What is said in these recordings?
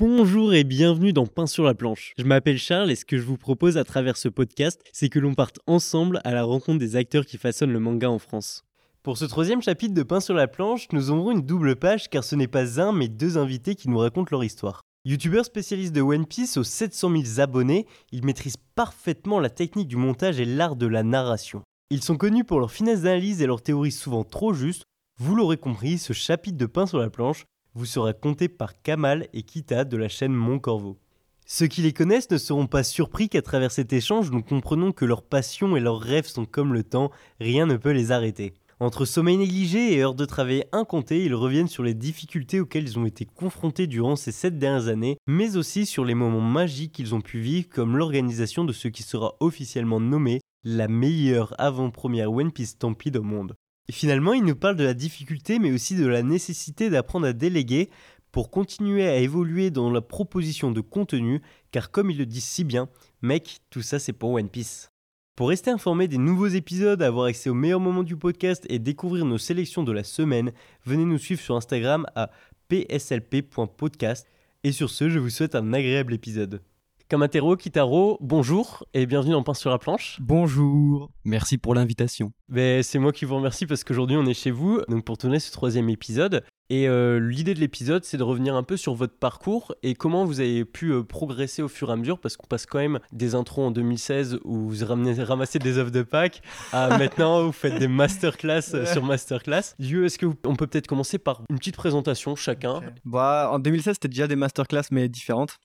Bonjour et bienvenue dans Pain sur la planche. Je m'appelle Charles et ce que je vous propose à travers ce podcast, c'est que l'on parte ensemble à la rencontre des acteurs qui façonnent le manga en France. Pour ce troisième chapitre de Pain sur la planche, nous aurons une double page car ce n'est pas un mais deux invités qui nous racontent leur histoire. Youtubeurs spécialistes de One Piece aux 700 000 abonnés, ils maîtrisent parfaitement la technique du montage et l'art de la narration. Ils sont connus pour leur finesse d'analyse et leurs théories souvent trop justes. Vous l'aurez compris, ce chapitre de Pain sur la planche vous sera compté par Kamal et Kita de la chaîne Mon Corvo. Ceux qui les connaissent ne seront pas surpris qu'à travers cet échange, nous comprenons que leurs passions et leurs rêves sont comme le temps, rien ne peut les arrêter. Entre sommeil négligé et heures de travail incomptées, ils reviennent sur les difficultés auxquelles ils ont été confrontés durant ces sept dernières années, mais aussi sur les moments magiques qu'ils ont pu vivre, comme l'organisation de ce qui sera officiellement nommé la meilleure avant-première One Piece Stampede au monde. Et finalement, il nous parle de la difficulté, mais aussi de la nécessité d'apprendre à déléguer pour continuer à évoluer dans la proposition de contenu, car comme il le dit si bien, mec, tout ça c'est pour One Piece. Pour rester informé des nouveaux épisodes, avoir accès aux meilleurs moments du podcast et découvrir nos sélections de la semaine, venez nous suivre sur Instagram à pslp.podcast. Et sur ce, je vous souhaite un agréable épisode. Kamatero, Kitaro, bonjour et bienvenue dans Pain sur la planche. Bonjour, merci pour l'invitation. Ben, c'est moi qui vous remercie parce qu'aujourd'hui on est chez vous donc pour tourner ce troisième épisode. Et euh, l'idée de l'épisode, c'est de revenir un peu sur votre parcours et comment vous avez pu euh, progresser au fur et à mesure, parce qu'on passe quand même des intros en 2016 où vous ramenez, ramassez des œuvres de Pâques à maintenant vous faites des masterclass euh, sur masterclass. Dieu, est-ce qu'on peut peut-être commencer par une petite présentation chacun? Bah, En 2016, c'était déjà des masterclass, mais différentes.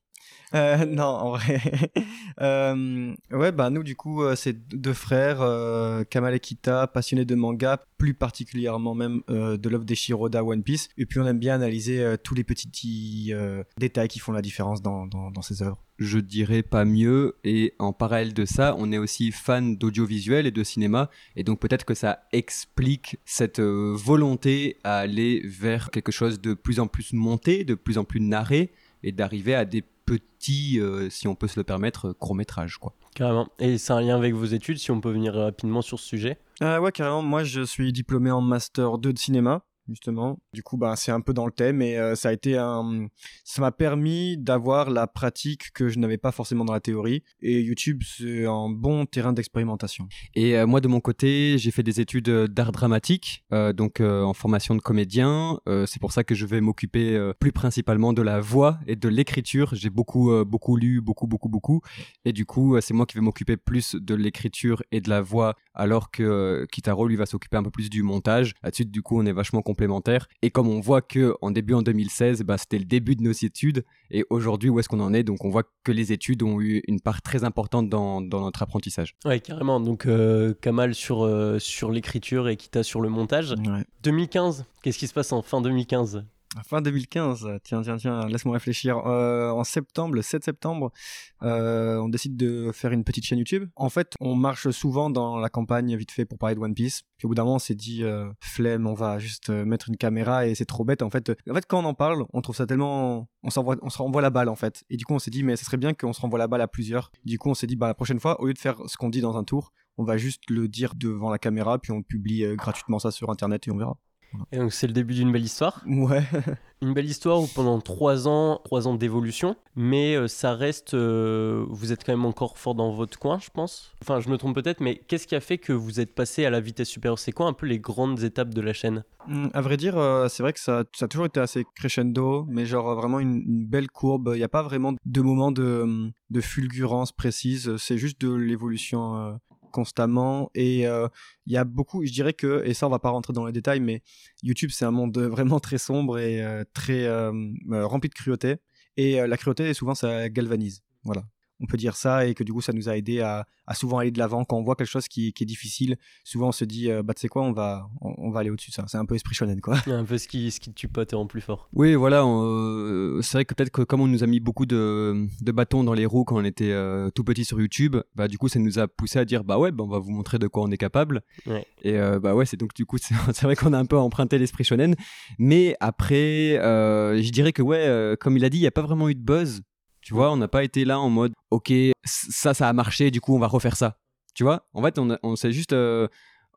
Euh, non, en vrai. euh, ouais, bah nous, du coup, euh, c'est deux frères, euh, Kamal et Kita, passionnés de manga, plus particulièrement même de l'œuvre des Shiroda One Piece. Et puis, on aime bien analyser tous les petits détails qui font la différence dans, dans, dans ces œuvres. Je dirais pas mieux. Et en parallèle de ça, on est aussi fan d'audiovisuel et de cinéma. Et donc, peut-être que ça explique cette volonté à aller vers quelque chose de plus en plus monté, de plus en plus narré et d'arriver à des petits, euh, si on peut se le permettre, court métrage quoi. Carrément. Et c'est un lien avec vos études, si on peut venir rapidement sur ce sujet? Euh, Ouais, carrément. Moi, je suis diplômé en Master 2 de cinéma justement. Du coup, bah, c'est un peu dans le thème et euh, ça a été un, ça m'a permis d'avoir la pratique que je n'avais pas forcément dans la théorie. Et YouTube, c'est un bon terrain d'expérimentation. Et euh, moi, de mon côté, j'ai fait des études d'art dramatique, euh, donc en formation de comédien. c'est pour ça que je vais m'occuper plus principalement de la voix et de l'écriture. J'ai beaucoup, beaucoup lu, beaucoup, beaucoup, beaucoup. Et du coup, c'est moi qui vais m'occuper plus de l'écriture et de la voix, alors que Kitaro lui va s'occuper un peu plus du montage. Là-dessus, du coup, on est vachement complémentaires. Et comme on voit que en début en 2016, bah, c'était le début de nos études, et aujourd'hui, où est-ce qu'on en est? Donc on voit que les études ont eu une part très importante dans, dans notre apprentissage. Ouais, carrément. Donc euh, Kamal sur, euh, sur l'écriture et Kita sur le montage. 2015, qu'est-ce qui se passe en fin 2015 Fin 2015, tiens, tiens, tiens, laisse-moi réfléchir. Euh, en septembre, le 7 septembre, euh, on décide de faire une petite chaîne YouTube. En fait, on marche souvent dans la campagne vite fait pour parler de One Piece. Puis au bout d'un moment, on s'est dit, euh, flemme, on va juste mettre une caméra et c'est trop bête. En fait, en fait, quand on en parle, on trouve ça tellement, on on se renvoie la balle en fait. Et du coup, on s'est dit, mais ce serait bien qu'on se renvoie la balle à plusieurs. Du coup, on s'est dit, bah la prochaine fois, au lieu de faire ce qu'on dit dans un tour, on va juste le dire devant la caméra, puis on publie gratuitement ça sur Internet et on verra. Et donc c'est le début d'une belle histoire. Ouais. une belle histoire où pendant trois ans, trois ans d'évolution, mais euh, ça reste, euh, vous êtes quand même encore fort dans votre coin, je pense. Enfin, je me trompe peut-être, mais qu'est-ce qui a fait que vous êtes passé à la vitesse supérieure? C'est quoi un peu les grandes étapes de la chaîne? Mmh, À vrai dire, euh, c'est vrai que ça, ça, a toujours été assez crescendo, mais genre vraiment une, une belle courbe. Il n'y a pas vraiment de moment de, de fulgurance précise. C'est juste de l'évolution constamment et euh, il y a beaucoup je dirais que et ça on va pas rentrer dans les détails mais YouTube c'est un monde vraiment très sombre et euh, très euh, rempli de cruauté. Et la cruauté souvent ça galvanise. Voilà on peut dire ça et que du coup ça nous a aidé à, souvent aller de l'avant. Quand on voit quelque chose qui, est difficile souvent on se dit euh, bah tu sais quoi on va on, va aller au-dessus ça. C'est un peu esprit shonen quoi. Un peu ce qui ce qui tue pas te rend plus fort. Oui voilà euh, c'est vrai que peut-être que comme on nous a mis beaucoup de, de bâtons dans les roues quand on était euh, tout petit sur YouTube bah du coup ça nous a poussé à dire bah ouais bah, on va vous montrer de quoi on est capable. Et bah ouais c'est donc du coup c'est vrai qu'on a un peu emprunté l'esprit shonen. Mais après je dirais que ouais comme il a dit il y a pas vraiment eu de buzz Tu vois, on n'a pas été là en mode, ok, ça, ça a marché, du coup, on va refaire ça. Tu vois, en fait, on, on s'est juste, euh,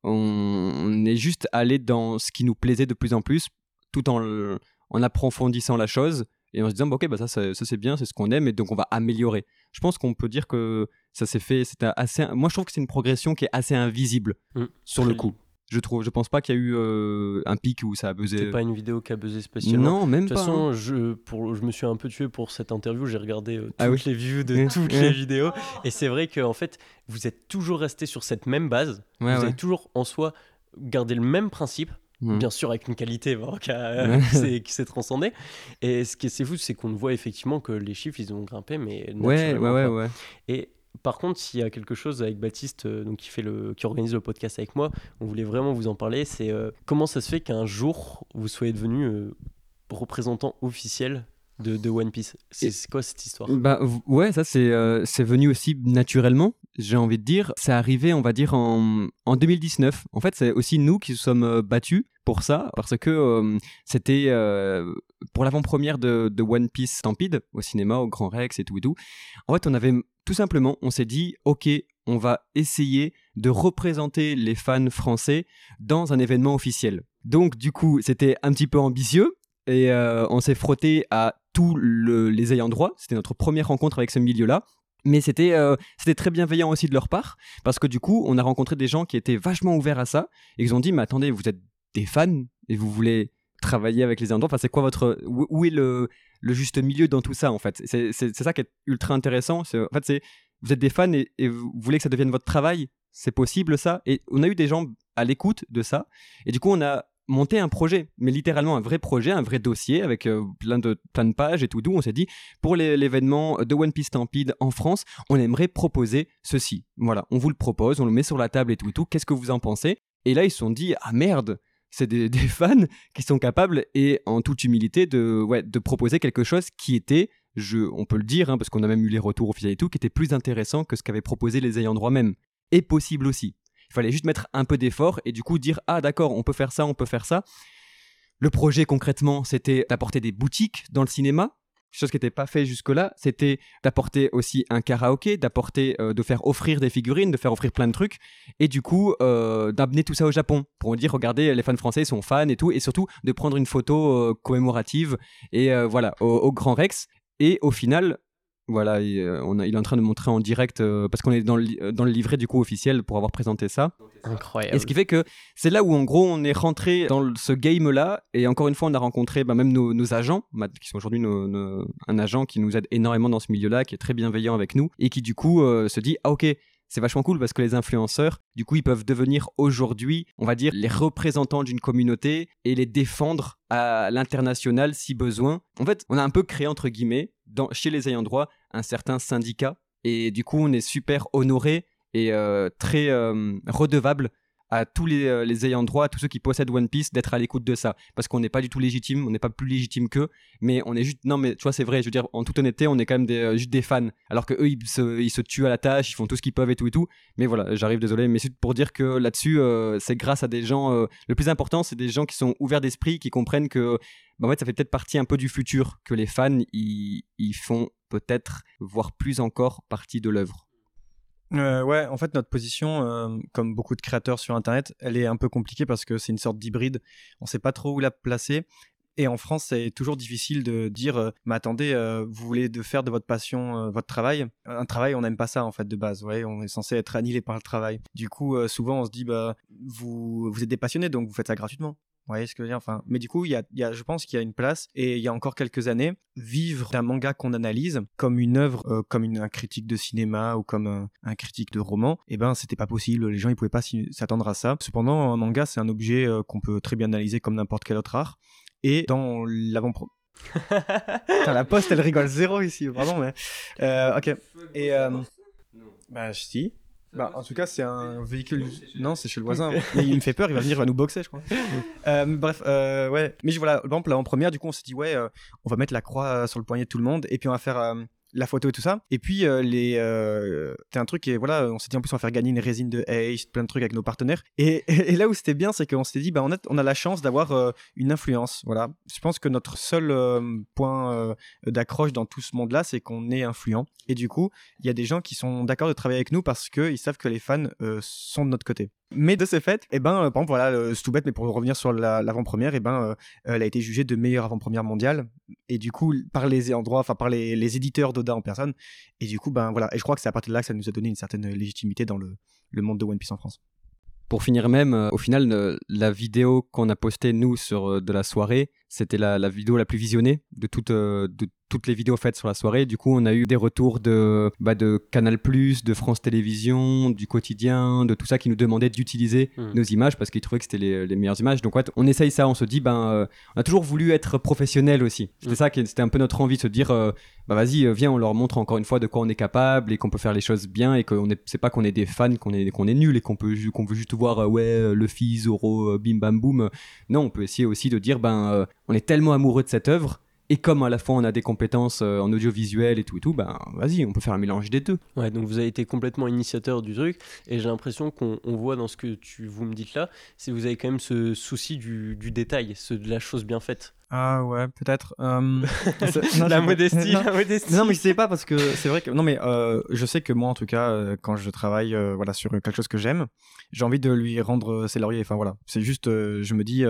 on, est juste allé dans ce qui nous plaisait de plus en plus, tout en, en approfondissant la chose et en se disant, ok, bah ça, ça, c'est bien, c'est ce qu'on aime, et donc on va améliorer. Je pense qu'on peut dire que ça s'est fait, c'était assez. Moi, je trouve que c'est une progression qui est assez invisible mmh. sur le coup je trouve. Je pense pas qu'il y a eu euh, un pic où ça a buzzé. C'est pas une vidéo qui a buzzé spécialement. Non, même pas. De toute façon, hein. je, pour, je me suis un peu tué pour cette interview. J'ai regardé euh, ah toutes les views de toutes les vidéos. Et c'est vrai qu'en fait, vous êtes toujours resté sur cette même base. vous avez toujours en soi gardé le même principe. Mmh. Bien sûr, avec une qualité qui s'est transcendée. Et ce qui est fou, c'est qu'on voit effectivement que les chiffres, ils ont grimpé, mais ouais, ouais, ouais, ouais. Et par contre, s'il y a quelque chose avec Baptiste, euh, qui organise le podcast avec moi, on voulait vraiment vous en parler. C'est euh, comment ça se fait qu'un jour vous soyez devenu euh, représentant officiel de, One Piece. C'est quoi cette histoire? Bah ouais, ça c'est c'est venu aussi naturellement. J'ai envie de dire, c'est arrivé, on va dire en, en 2019. En fait, c'est aussi nous qui nous sommes battus pour ça parce que c'était pour l'avant-première de, de, One Piece Stampede au cinéma, au Grand Rex et tout et tout. En fait, on avait tout simplement, on s'est dit, ok, on va essayer de représenter les fans français dans un événement officiel. Donc du coup, c'était un petit peu ambitieux et euh, on s'est frotté à tous les ayants droit. C'était notre première rencontre avec ce milieu-là. Mais c'était euh, c'était très bienveillant aussi de leur part parce que du coup, on a rencontré des gens qui étaient vachement ouverts à ça et ils ont dit, mais attendez, vous êtes des fans et vous voulez travailler avec les ayants droit. Enfin, c'est quoi votre où est le le juste milieu dans tout ça, en fait? C'est ça qui est ultra intéressant. En fait, c'est vous êtes des fans et, vous voulez que ça devienne votre travail? C'est possible, ça? Et on a eu des gens à l'écoute de ça. Et du coup, on a monté un projet, mais littéralement un vrai projet, un vrai dossier avec euh, plein, de, plein de pages et tout, d'où on s'est dit, pour l'événement de One Piece Stampede en France, on aimerait proposer ceci. Voilà, on vous le propose, on le met sur la table et tout, et tout. Qu'est-ce que vous en pensez? Et là, ils se sont dit, ah merde, c'est des, fans qui sont capables et en toute humilité de, ouais, de proposer quelque chose qui était, je, on peut le dire, hein, parce qu'on a même eu les retours officiels et tout, qui était plus intéressant que ce qu'avaient proposé les ayants droit même. Et possible aussi. Il fallait juste mettre un peu d'effort et du coup dire ah d'accord, on peut faire ça, on peut faire ça. Le projet concrètement, c'était d'apporter des boutiques dans le cinéma chose qui n'était pas fait jusque-là, c'était d'apporter aussi un karaoké, d'apporter, euh, de faire offrir des figurines, de faire offrir plein de trucs, et du coup euh, d'amener tout ça au Japon pour dire regardez les fans français sont fans et tout, et surtout de prendre une photo euh, commémorative et voilà au, Grand Rex. Et au final, voilà, il, euh, on il est en train de montrer en direct euh, parce qu'on est dans le, euh, dans le livret du coup officiel pour avoir présenté ça. Incroyable. Et ce qui fait que c'est là où en gros on est rentré dans ce game là et encore une fois on a rencontré bah, même nos, agents qui sont aujourd'hui un agent qui nous aide énormément dans ce milieu là qui est très bienveillant avec nous et qui du coup se dit ah ok c'est vachement cool parce que les influenceurs, du coup, ils peuvent devenir aujourd'hui, on va dire, les représentants d'une communauté et les défendre à l'international si besoin. En fait, on a un peu créé, entre guillemets, dans, chez les ayants droit, un certain syndicat. Et du coup, on est super honoré et euh, très euh, redevable à tous euh, les, ayants droit, à tous ceux qui possèdent One Piece, d'être à l'écoute de ça. Parce qu'on n'est pas du tout légitime, on n'est pas plus légitime qu'eux, mais on est juste. Non, mais tu vois, c'est vrai, je veux dire, en toute honnêteté, on est quand même des, euh, juste des fans. Alors que eux, ils se, tuent à la tâche, ils font tout ce qu'ils peuvent et tout et tout. Mais voilà, j'arrive, désolé, mais c'est pour dire que là-dessus, euh, c'est grâce à des gens. le plus important, c'est des gens qui sont ouverts d'esprit, qui comprennent que. Bah, en fait, ça fait peut-être partie un peu du futur, que les fans, ils font peut-être, voire plus encore, partie de l'œuvre. Euh, ouais, en fait, notre position, euh, comme beaucoup de créateurs sur Internet, elle est un peu compliquée parce que c'est une sorte d'hybride. On sait pas trop où la placer. Et en France, c'est toujours difficile de dire, euh, mais attendez, vous voulez de faire de votre passion votre travail? Un travail, on n'aime pas ça en fait de base. Ouais, on est censé être annihilé par le travail. Du coup, souvent, on se dit, bah, vous, vous êtes des passionnés, donc vous faites ça gratuitement. Vous voyez ce que je veux dire? Enfin, Mais du coup, il y a, y a, je pense qu'il y a une place, et il y a encore quelques années, vivre d'un manga qu'on analyse comme une œuvre, euh, comme une, un critique de cinéma ou comme un, un critique de roman, eh ben, c'était pas possible. Les gens, ils pouvaient pas s'attendre à ça. Cependant, un manga, c'est un objet euh, qu'on peut très bien analyser comme n'importe quel autre art. Et dans lavant la poste, elle rigole zéro ici, pardon, mais. Euh, ok. Et. Euh, bah, si. Bah, en tout cas, c'est un véhicule. Non, c'est chez le voisin. Mais il me fait peur, il va venir, il va nous boxer, je crois. euh, bref, euh, ouais. Mais voilà, par exemple, là en première, du coup, on s'est dit, ouais, euh, on va mettre la croix sur le poignet de tout le monde, et puis on va faire la photo et tout ça. Et puis, euh, les, euh, un truc, et voilà, on s'est dit en plus, on va faire gagner une résine de haste, plein de trucs avec nos partenaires. Et, là où c'était bien, c'est qu'on s'est dit, bah, on, a, on a la chance d'avoir euh, une influence. Voilà. Je pense que notre seul point d'accroche dans tout ce monde-là, c'est qu'on est influent. Et du coup, il y a des gens qui sont d'accord de travailler avec nous parce qu'ils savent que les fans sont de notre côté. Mais de ce fait, eh ben, par exemple, voilà, c'est tout bête, mais pour revenir sur l'avant-première, eh ben, elle a été jugée de meilleure avant-première mondiale. Et du coup, par les endroits, enfin, par les, les éditeurs en personne. Et du coup, ben voilà. Et je crois que c'est à partir de là que ça nous a donné une certaine légitimité dans le, monde de One Piece en France. Pour finir même, euh, au final, euh, la vidéo qu'on a postée nous sur euh, de la soirée, c'était la, la, vidéo la plus visionnée de, toute, toutes les vidéos faites sur la soirée. Du coup, on a eu des retours de, bah, de Canal+, de France Télévisions, du quotidien, de tout ça qui nous demandait d'utiliser hmm. nos images parce qu'ils trouvaient que c'était les, les, meilleures images. Donc, ouais, on essaye ça, on se dit, ben, on a toujours voulu être professionnel aussi. C'était hmm. ça qui c'était un peu notre envie de se dire, bah vas-y, viens, on leur montre encore une fois de quoi on est capable et qu'on peut faire les choses bien et qu'on est, c'est pas qu'on est des fans, qu'on est, qu'on est nul et qu'on peut, qu'on veut juste voir, ouais, Luffy, Zoro, bim bam boum. Non, on peut essayer aussi de dire, ben, on est tellement amoureux de cette œuvre et comme à la fois on a des compétences euh, en audiovisuel et tout et tout, ben vas-y, on peut faire un mélange des deux. Ouais, donc vous avez été complètement initiateur du truc et j'ai l'impression qu'on voit dans ce que tu vous me dites là, c'est vous avez quand même ce souci du, détail, de la chose bien faite. Ah ouais, peut-être. Euh, la, modestie, non, la modestie. Non, mais je sais pas parce que c'est vrai que non, mais euh, je sais que moi, en tout cas, euh, quand je travaille, voilà, sur quelque chose que j'aime, j'ai envie de lui rendre ses lauriers. Enfin voilà, c'est juste, je me dis,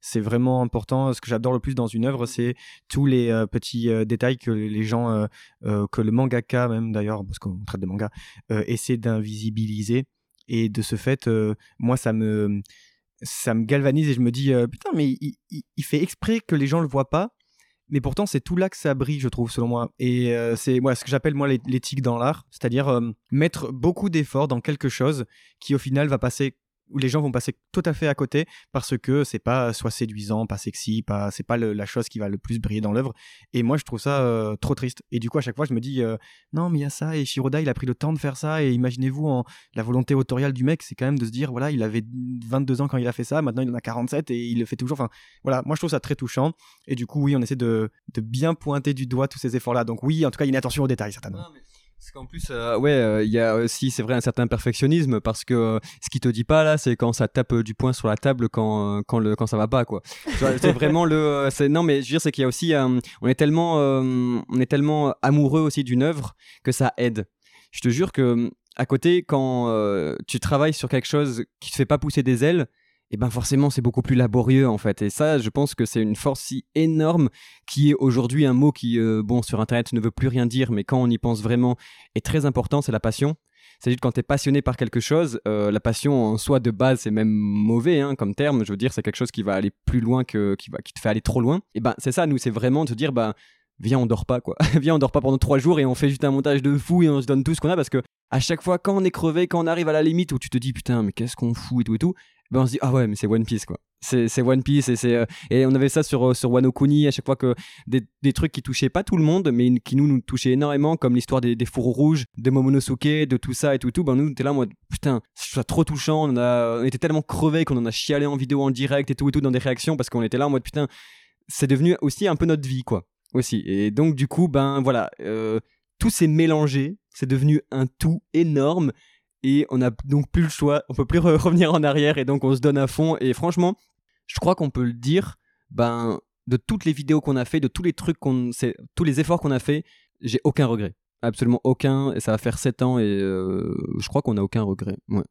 c'est vraiment important. Ce que j'adore le plus dans une œuvre, c'est tous les petits détails que les gens, que le mangaka même d'ailleurs, parce qu'on traite de manga, essaie d'invisibiliser. Et de ce fait, moi, ça me ça me galvanise et je me dis euh, putain mais il, fait exprès que les gens le voient pas. Mais pourtant c'est tout là que ça brille je trouve selon moi. Et euh, c'est moi ce que j'appelle moi l'éthique dans l'art. C'est-à-dire euh, mettre beaucoup d'efforts dans quelque chose qui au final va passer où les gens vont passer tout à fait à côté parce que c'est pas soit séduisant, pas sexy, pas c'est pas la chose qui va le plus briller dans l'œuvre. Et moi, je trouve ça euh, trop triste. Et du coup, à chaque fois, je me dis euh, non, mais il y a ça et Shiroda, il a pris le temps de faire ça. Et imaginez-vous en la volonté autoriale du mec, c'est quand même de se dire voilà, il avait 22 ans quand il a fait ça, maintenant il en a 47 et il le fait toujours. Enfin, voilà, moi je trouve ça très touchant. Et du coup, oui, on essaie de, bien pointer du doigt tous ces efforts-là. Donc oui, en tout cas, il y a une attention aux détails certainement. Parce qu'en plus, euh, ouais, euh, il y a aussi, c'est vrai, un certain perfectionnisme parce que euh, ce qui te dit pas là, c'est quand ça tape du poing sur la table quand quand le quand ça va pas quoi. c'est vraiment le, non mais je veux dire c'est qu'il y a aussi, on est tellement, on est tellement amoureux aussi d'une œuvre que ça aide. Je te jure que à côté, quand tu travailles sur quelque chose qui te fait pas pousser des ailes, et ben forcément c'est beaucoup plus laborieux en fait. Et ça, je pense que c'est une force si énorme qui est aujourd'hui un mot qui, euh, bon, sur Internet ne veut plus rien dire, mais quand on y pense vraiment, est très important, c'est la passion. C'est-à-dire quand tu es passionné par quelque chose, euh, la passion en soi de base c'est même mauvais hein, comme terme. Je veux dire, c'est quelque chose qui va aller plus loin que qui va qui te fait aller trop loin. Et ben c'est ça, nous c'est vraiment de dire ben viens on dort pas quoi, viens on dort pas pendant trois jours et on fait juste un montage de fou et on se donne tout ce qu'on a parce que à chaque fois quand on est crevé, quand on arrive à la limite où tu te dis putain mais qu'est-ce qu'on fout et tout et tout, ben on se dit ah ouais mais c'est One Piece quoi. C'est One Piece et euh, et on avait ça sur euh, sur Wano Kuni à chaque fois que des, des, trucs qui touchaient pas tout le monde mais qui nous nous touchaient énormément comme l'histoire des, des fourreaux rouges de Momonosuke de tout ça et tout tout. Ben nous t'es là moi putain c'est trop touchant on, a, on était tellement crevés qu'on en a chialé en vidéo en direct et tout et tout dans des réactions parce qu'on était là en mode putain c'est devenu aussi un peu notre vie quoi aussi. Et donc du coup ben voilà euh, tout s'est mélangé c'est devenu un tout énorme et on n'a donc plus le choix, on peut plus revenir en arrière et donc on se donne à fond et franchement, je crois qu'on peut le dire, ben de toutes les vidéos qu'on a fait, de tous les trucs qu'on tous les efforts qu'on a fait, j'ai aucun regret. Absolument aucun et ça va faire 7 ans et euh, je crois qu'on n'a aucun regret. Ouais.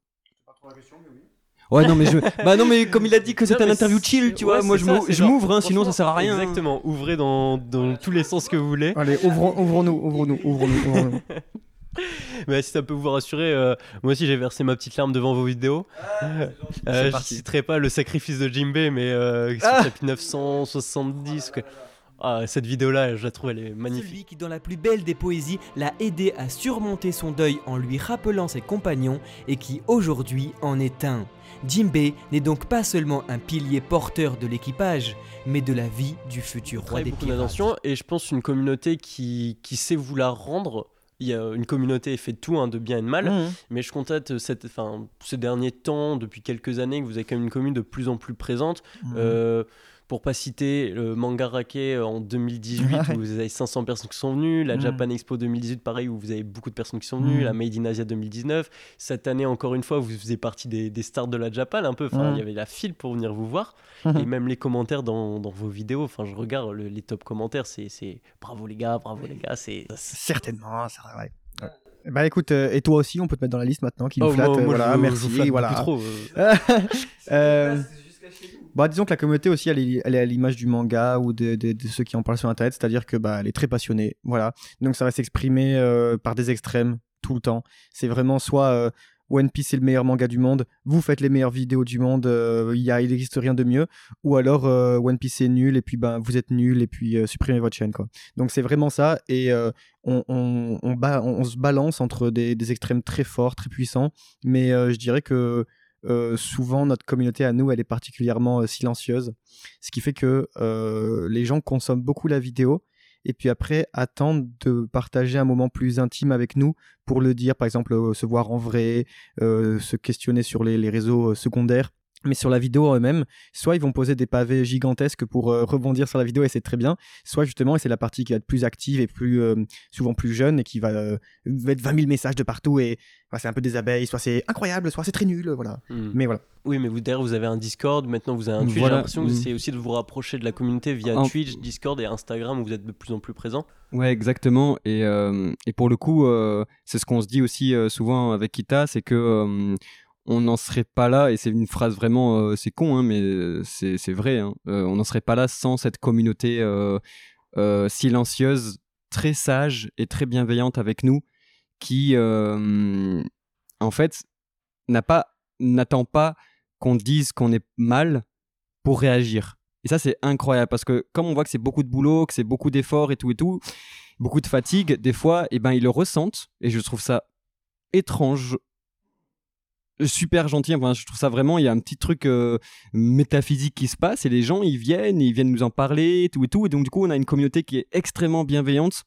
Ouais, non, mais je... bah non, mais comme il a dit que c'est un interview chill, tu vois, moi je m'ouvre, hein, sinon ça sert à rien. Exactement, ouvrez dans, dans tous les sens que vous voulez. Allez, ouvrons-nous, ouvrons-nous, ouvrons-nous. Ouvrons Mais si ça peut vous rassurer, euh, moi aussi j'ai versé ma petite larme devant vos vidéos. Ah, euh, je citerai pas le sacrifice de Jimbe, mais euh, ah 970. Ah, cette vidéo-là, je la trouve, elle est magnifique. Celui qui, dans la plus belle des poésies, l'a aidé à surmonter son deuil en lui rappelant ses compagnons et qui aujourd'hui en est un. Jimbe n'est donc pas seulement un pilier porteur de l'équipage, mais de la vie du futur roi des pirates. et je pense une communauté qui, qui sait vous la rendre il y a une communauté fait tout, hein, de bien et de mal. Mmh. Mais je constate cette, ces derniers temps, depuis quelques années, que vous avez quand même une commune de plus en plus présente. Mmh. Euh, pour pas citer le manga raqué en 2018 Ouais. où vous avez 500 personnes qui sont venues, la Mm. Japan Expo 2018 pareil où vous avez beaucoup de personnes qui sont venues, Mm. la Made in Asia 2019. Cette année encore une fois vous faisiez partie des, des stars de la Japan un peu, enfin Mm. il y avait la file pour venir vous voir et même les commentaires dans, dans vos vidéos, enfin je regarde le- les top commentaires, c'est c'est bravo les gars, bravo les gars, c'est Certainement, ça ouais. ouais. Bah écoute, euh, et toi aussi, on peut te mettre dans la liste maintenant, qui nous Oh, flatte. moi- euh, moi, voilà, je- je merci, vous flatte voilà. trop, euh. Euh, bah, disons que la communauté aussi, elle est, à l'image du manga ou de, ceux qui en parlent sur Internet, c'est-à-dire que bah, elle est très passionnée, voilà. Donc ça va s'exprimer euh, par des extrêmes tout le temps. C'est vraiment soit euh, One Piece est le meilleur manga du monde, vous faites les meilleures vidéos du monde, euh, il n'existe rien de mieux, ou alors euh, One Piece est nul et puis ben vous êtes nul et puis supprimez votre chaîne quoi. Donc c'est vraiment ça et on, on, on, se balance entre des, extrêmes très forts, très puissants, mais je dirais que euh, souvent notre communauté à nous elle est particulièrement euh, silencieuse, ce qui fait que euh, les gens consomment beaucoup la vidéo et puis après attendent de partager un moment plus intime avec nous pour le dire, par exemple se voir en vrai, se questionner sur les, réseaux secondaires. Mais sur la vidéo en eux-mêmes, soit ils vont poser des pavés gigantesques pour euh, rebondir sur la vidéo et c'est très bien, soit justement, et c'est la partie qui va être plus active et plus euh, souvent plus jeune et qui va euh, mettre 20 000 messages de partout et c'est un peu des abeilles, soit c'est incroyable, soit c'est très nul, voilà. Hmm. Mais voilà. Oui, mais vous derrière vous avez un Discord, maintenant vous avez un Twitch. J'ai l'impression que c'est aussi de vous rapprocher de la communauté via En- Twitch, Discord et Instagram où vous êtes de plus en plus présent. Ouais, exactement. Et, euh, et pour le coup, euh, c'est ce qu'on se dit aussi euh, souvent avec Kita, c'est que euh, on n'en serait pas là, et c'est une phrase vraiment, euh, c'est con, hein, mais euh, c'est c'est vrai, hein, euh, on n'en serait pas là sans cette communauté silencieuse, très sage et très bienveillante avec nous, qui, en fait, n'a pas, n'attend pas qu'on dise qu'on est mal pour réagir. Et ça, c'est incroyable parce que comme on voit que c'est beaucoup de boulot, que c'est beaucoup d'efforts et tout et tout, beaucoup de fatigue, des fois, eh ben, ils le ressentent. Et je trouve ça étrange, super gentil. Enfin, je trouve ça vraiment, il y a un petit truc euh, métaphysique qui se passe et les gens, ils viennent, ils viennent nous en parler, tout et tout. Et donc, du coup, on a une communauté qui est extrêmement bienveillante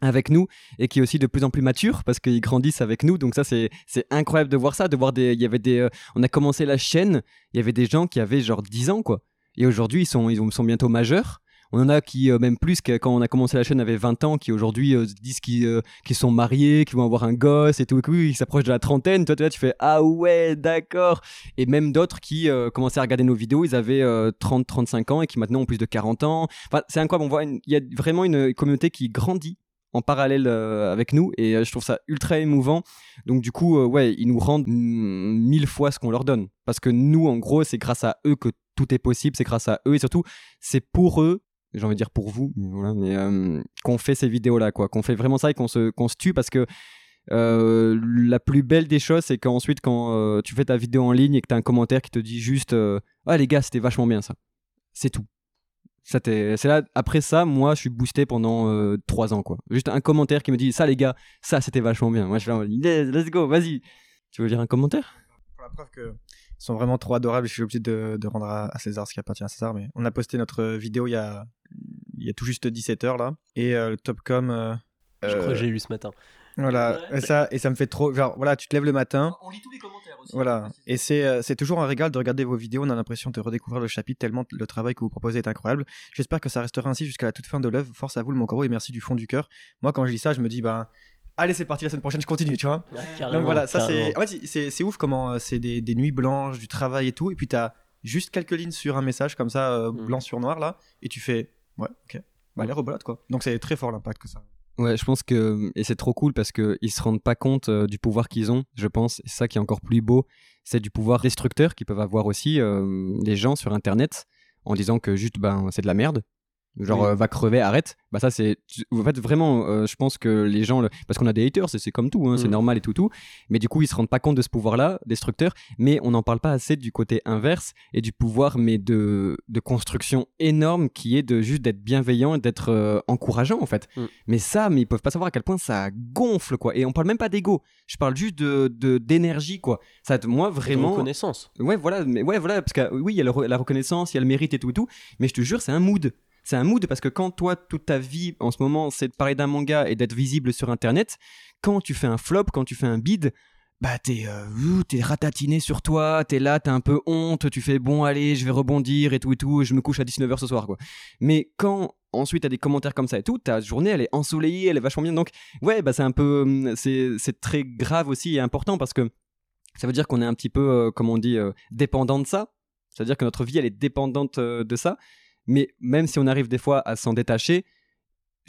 avec nous et qui est aussi de plus en plus mature parce qu'ils grandissent avec nous donc ça c'est c'est incroyable de voir ça de voir des il y avait des euh, on a commencé la chaîne il y avait des gens qui avaient genre 10 ans quoi et aujourd'hui ils sont ils sont bientôt majeurs on en a qui euh, même plus que quand on a commencé la chaîne avaient 20 ans qui aujourd'hui euh, se disent qu'ils euh, qu'ils sont mariés qui vont avoir un gosse et tout. Et tout ils s'approchent de la trentaine. Toi, toi tu fais ah ouais d'accord. Et même d'autres qui euh, commençaient à regarder nos vidéos ils avaient 30 35 ans et qui maintenant ont plus de 40 ans. Enfin c'est incroyable. On voit il y a vraiment une communauté qui grandit en parallèle avec nous et je trouve ça ultra émouvant. Donc du coup euh, ouais ils nous rendent mille fois ce qu'on leur donne. Parce que nous en gros c'est grâce à eux que tout est possible. C'est grâce à eux et surtout c'est pour eux j'ai envie de dire pour vous mais euh, qu'on fait ces vidéos là quoi qu'on fait vraiment ça et qu'on se qu'on se tue parce que euh, la plus belle des choses c'est qu'ensuite quand euh, tu fais ta vidéo en ligne et que tu as un commentaire qui te dit juste ah les gars c'était vachement bien ça c'est tout. Ça là après ça moi je suis boosté pendant euh, trois ans quoi. Juste un commentaire qui me dit ça les gars ça c'était vachement bien moi je Yes, let's go vas-y tu veux lire un commentaire? Pour la preuve que sont vraiment trop adorables, je suis obligé de, de rendre à, à César ce qui appartient à César. Mais on a posté notre vidéo il y a, il y a tout juste 17 heures là. Et euh, le Topcom. euh, Je euh, crois que j'ai lu ce matin. Voilà, et ça, et ça me fait trop. Genre, voilà, tu te lèves le matin. on lit tous les commentaires aussi Voilà, et c'est euh, c'est toujours un régal de regarder vos vidéos. On a l'impression de redécouvrir le chapitre tellement le travail que vous proposez est incroyable. J'espère que ça restera ainsi jusqu'à la toute fin de l'œuvre. Force à vous, le Moncoro, et merci du fond du cœur. Moi, quand je lis ça, je me dis, ben, allez, c'est parti, la semaine prochaine, je continue, tu vois. Donc voilà, ça c'est. En fait, c'est c'est ouf comment euh, c'est des, des nuits blanches, du travail et tout. Et puis t'as juste quelques lignes sur un message comme ça, euh, Mm. blanc sur noir là, et tu fais, ouais, ok. Bah, allez, rebolote quoi. Donc c'est très fort l'impact que ça. Ouais, je pense que et c'est trop cool parce que ils se rendent pas compte euh, du pouvoir qu'ils ont. Je pense, et c'est ça qui est encore plus beau, c'est du pouvoir destructeur qu'ils peuvent avoir aussi euh, les gens sur Internet en disant que juste ben c'est de la merde. Genre Oui. euh, va crever, arrête. Bah ça c'est en fait vraiment euh, je pense que les gens le- parce qu'on a des haters, c'est comme tout hein, c'est Mm. normal et tout tout, mais du coup ils se rendent pas compte de ce pouvoir-là destructeur, mais on n'en parle pas assez du côté inverse et du pouvoir mais de de construction énorme qui est de juste d'être bienveillant et d'être euh, encourageant en fait. Mm. Mais ça, mais ils peuvent pas savoir à quel point ça gonfle, quoi. Et on parle même pas d'ego. Je parle juste de de- d'énergie, quoi. Ça, moi, vraiment. reconnaissance. Ouais, voilà, mais ouais, voilà, parce que oui, il y a le la reconnaissance, il y a le mérite et tout et tout. Mais je te jure, c'est un mood. C'est un mood parce que quand toi, toute ta vie en ce moment, c'est de parler d'un manga et d'être visible sur Internet, quand tu fais un flop, quand tu fais un bid, bah t'es euh, t'es ratatiné sur toi, t'es là, t'as un peu honte, tu fais bon allez, je vais rebondir et tout et tout, je me couche à 19h ce soir quoi. Mais quand ensuite t'as des commentaires comme ça et tout, ta journée elle est ensoleillée, elle est vachement bien. Donc ouais, bah c'est un peu hum, c'est très grave aussi et important parce que ça veut dire qu'on est un petit peu euh, comme on dit euh, dépendant de ça. C'est-à-dire que notre vie elle est dépendante de ça. Mais même si on arrive des fois à s'en détacher,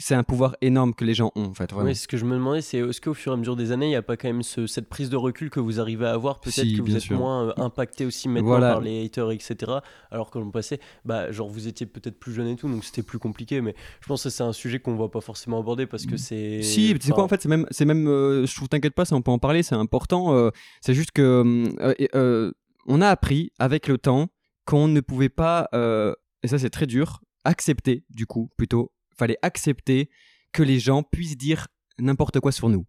c'est un pouvoir énorme que les gens ont en fait. Vraiment. Oui, ce que je me demandais, c'est est-ce qu'au fur et à mesure des années, il n'y a pas quand même ce- cette prise de recul que vous arrivez à avoir Peut-être Si, que vous êtes sûr. moins euh, impacté aussi maintenant Voilà. par les haters, etc. Alors que l'on passait, bah, genre vous étiez peut-être plus jeune et tout, donc c'était plus compliqué. Mais je pense que c'est un sujet qu'on ne va pas forcément aborder parce que c'est. Si, sais quoi, en fait, c'est même, c'est même, euh, je trouve, t'inquiète pas, ça, on peut en parler, c'est important. euh, c'est juste que, euh, on a appris avec le temps qu'on ne pouvait pas, et ça c'est très dur, accepter, du coup, plutôt, fallait accepter que les gens puissent dire n'importe quoi sur nous.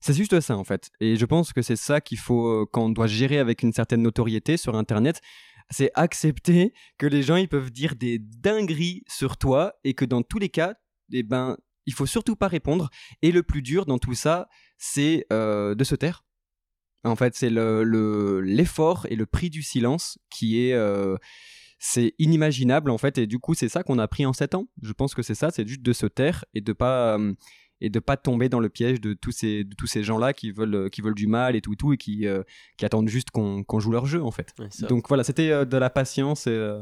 C'est juste ça, en fait. Et je pense que c'est ça qu'il faut, euh, quand on doit gérer avec une certaine notoriété sur Internet, c'est accepter que les gens, ils peuvent dire des dingueries sur toi et que dans tous les cas, eh ben, il faut surtout pas répondre. Et le plus dur dans tout ça, c'est euh, de se taire. En fait, c'est le- le- l'effort et le prix du silence qui est. euh, c'est inimaginable en fait et du coup c'est ça qu'on a appris en 7 ans je pense que c'est ça c'est juste de se taire et de pas euh, et de pas tomber dans le piège de tous ces de tous ces gens là qui veulent qui veulent du mal et tout et tout et qui euh, qui attendent juste qu'on joue leur jeu en fait ouais, donc voilà c'était euh, de la patience et euh,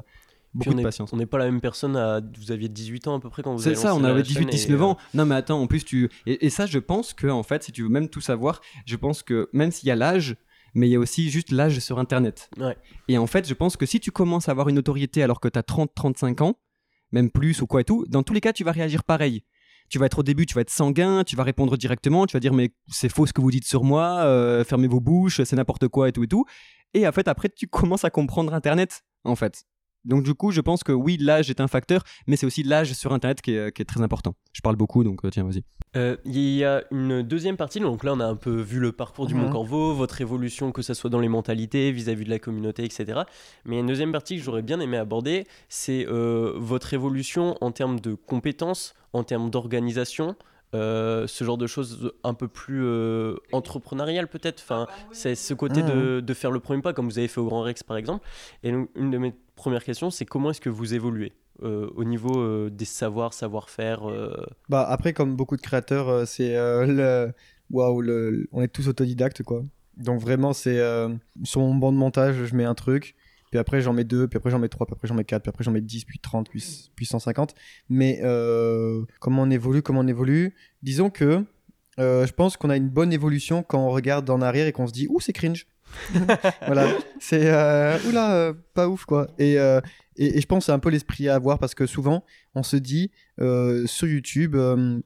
beaucoup on de est- patience On n'est pas la même personne à. Vous aviez 18 ans à peu près quand vous c'est ça, on avait chaîne 18-19 et, euh, ans. Non, mais attends, en plus, tu. Et, et ça, je pense que, en fait, si tu veux même tout savoir, je pense que même s'il y a l'âge, mais il y a aussi juste l'âge sur Internet. Ouais. Et en fait, je pense que si tu commences à avoir une notoriété alors que tu as 30-35 ans, même plus ou quoi et tout, dans tous les cas, tu vas réagir pareil. Tu vas être au début, tu vas être sanguin, tu vas répondre directement, tu vas dire mais c'est faux ce que vous dites sur moi, euh, fermez vos bouches, c'est n'importe quoi et tout et tout. Et en fait, après, tu commences à comprendre Internet, en fait. Donc du coup, je pense que oui, l'âge est un facteur, mais c'est aussi l'âge sur Internet qui est, qui est très important. Je parle beaucoup, donc euh, tiens, vas-y. Euh, Il y a une deuxième partie, donc là on a un peu vu le parcours du Mhm. Mont Corvo, votre évolution, que ce soit dans les mentalités, vis-à-vis de la communauté, etc. Mais il y a une deuxième partie que j'aurais bien aimé aborder, c'est euh, votre évolution en termes de compétences, en termes d'organisation, euh, ce genre de choses un peu plus euh, entrepreneuriales peut-être. Enfin, c'est ce côté de, de faire le premier pas, comme vous avez fait au Grand Rex par exemple. Et donc, une de mes premières questions, c'est comment est-ce que vous évoluez euh, au niveau euh, des savoirs, savoir-faire euh, Bah après, comme beaucoup de créateurs, c'est le waouh, le... on est tous autodidactes quoi. Donc vraiment, c'est sur mon banc de montage, je mets un truc, puis après j'en mets deux, puis après j'en mets trois, puis après j'en mets quatre, puis après j'en mets 10, puis 30, puis, puis 150. Mais comment on évolue, comment on évolue? Disons que je pense qu'on a une bonne évolution quand on regarde en arrière et qu'on se dit ouh c'est cringe. voilà, c'est euh, oula euh, pas ouf quoi. Et, euh, et, et je pense c'est un peu l'esprit à avoir parce que souvent on se dit sur YouTube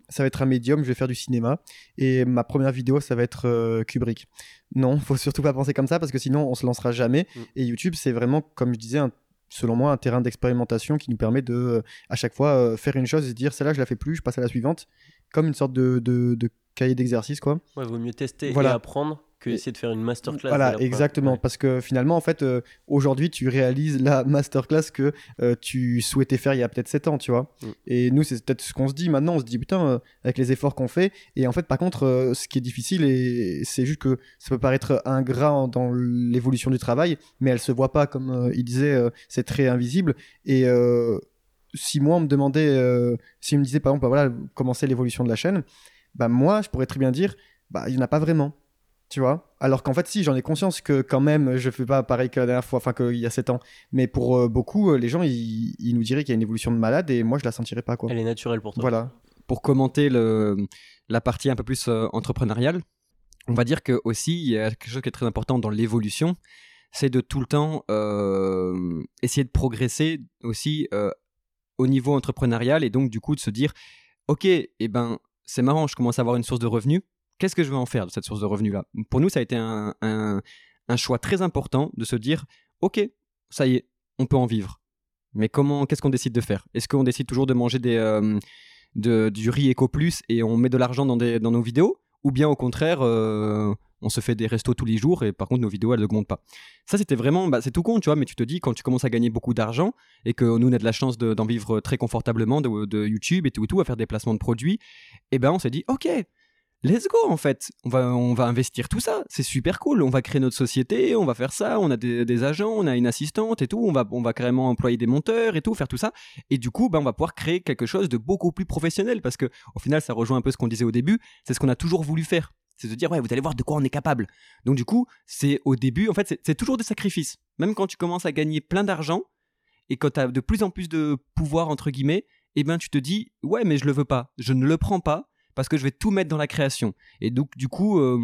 ça va être un médium, je vais faire du cinéma et ma première vidéo ça va être Kubrick. Non, faut surtout pas penser comme ça parce que sinon on se lancera jamais. Mm. Et YouTube c'est vraiment comme je disais un- selon moi un terrain d'expérimentation qui nous permet de à chaque fois faire une chose et se dire celle-là je la fais plus, je passe à la suivante comme une sorte de, de, de cahier d'exercice quoi. Ouais, vaut mieux tester Voilà. et apprendre que essayer de faire une masterclass. Voilà, exactement. Ouais. Parce que finalement, en fait, euh, aujourd'hui, tu réalises la masterclass que euh, tu souhaitais faire il y a peut-être 7 ans, tu vois. Mm. Et nous, c'est peut-être ce qu'on se dit maintenant. On se dit, putain, euh, avec les efforts qu'on fait. Et en fait, par contre, ce qui est difficile, et c'est juste que ça peut paraître ingrat en- dans l'évolution du travail, mais elle se voit pas, comme il disait, c'est très invisible. Et. si moi on me demandait, si on me disait par exemple, bah, voilà, comment c'est l'évolution de la chaîne, bah moi je pourrais très bien dire, bah il y en a pas vraiment tu vois. Alors qu'en fait si j'en ai conscience que quand même je fais pas pareil que la dernière fois enfin qu'il y a 7 ans. Mais pour euh, beaucoup euh, les gens ils, ils nous diraient qu'il y a une évolution de malade et moi je la sentirais pas quoi. Elle est naturelle pour toi. voilà. Pour commenter le, la partie un peu plus euh, entrepreneuriale, on va dire que aussi il y a quelque chose qui est très important dans l'évolution, c'est de tout le temps euh, essayer de progresser aussi euh, au niveau entrepreneurial et donc du coup de se dire ok et ben c'est marrant je commence à avoir une source de revenus qu'est-ce que je vais en faire de cette source de revenus là pour nous ça a été un, choix très important de se dire ok ça y est on peut en vivre. Mais comment qu'est-ce qu'on décide de faire? Est-ce qu'on décide toujours de manger euh, du riz Eco Plus et on met de l'argent dans, nos vidéos, ou bien au contraire, euh, on se fait des restos tous les jours et par contre nos vidéos elles n'augmentent pas? Ça c'était vraiment, bah, c'est tout con, tu vois, mais tu te dis quand tu commences à gagner beaucoup d'argent et que nous on a de la chance de- d'en vivre très confortablement de, de YouTube et tout et tout, à faire des placements de produits, et ben on s'est dit ok, let's go en fait. On va, on va investir tout ça. C'est super cool. On va créer notre société, on va faire ça. On a des, agents, on a une assistante et tout. On va, on va carrément employer des monteurs et tout, faire tout ça. Et du coup, ben, on va pouvoir créer quelque chose de beaucoup plus professionnel parce que au final, ça rejoint un peu ce qu'on disait au début. C'est ce qu'on a toujours voulu faire. C'est de dire, ouais, vous allez voir de quoi on est capable. Donc du coup, c'est au début, en fait, c'est toujours des sacrifices. Même quand tu commences à gagner plein d'argent et quand tu as de plus en plus de pouvoir, entre guillemets, eh ben tu te dis, ouais, mais je le veux pas. Je ne le prends pas parce que je vais tout mettre dans la création. Et donc, du coup, euh,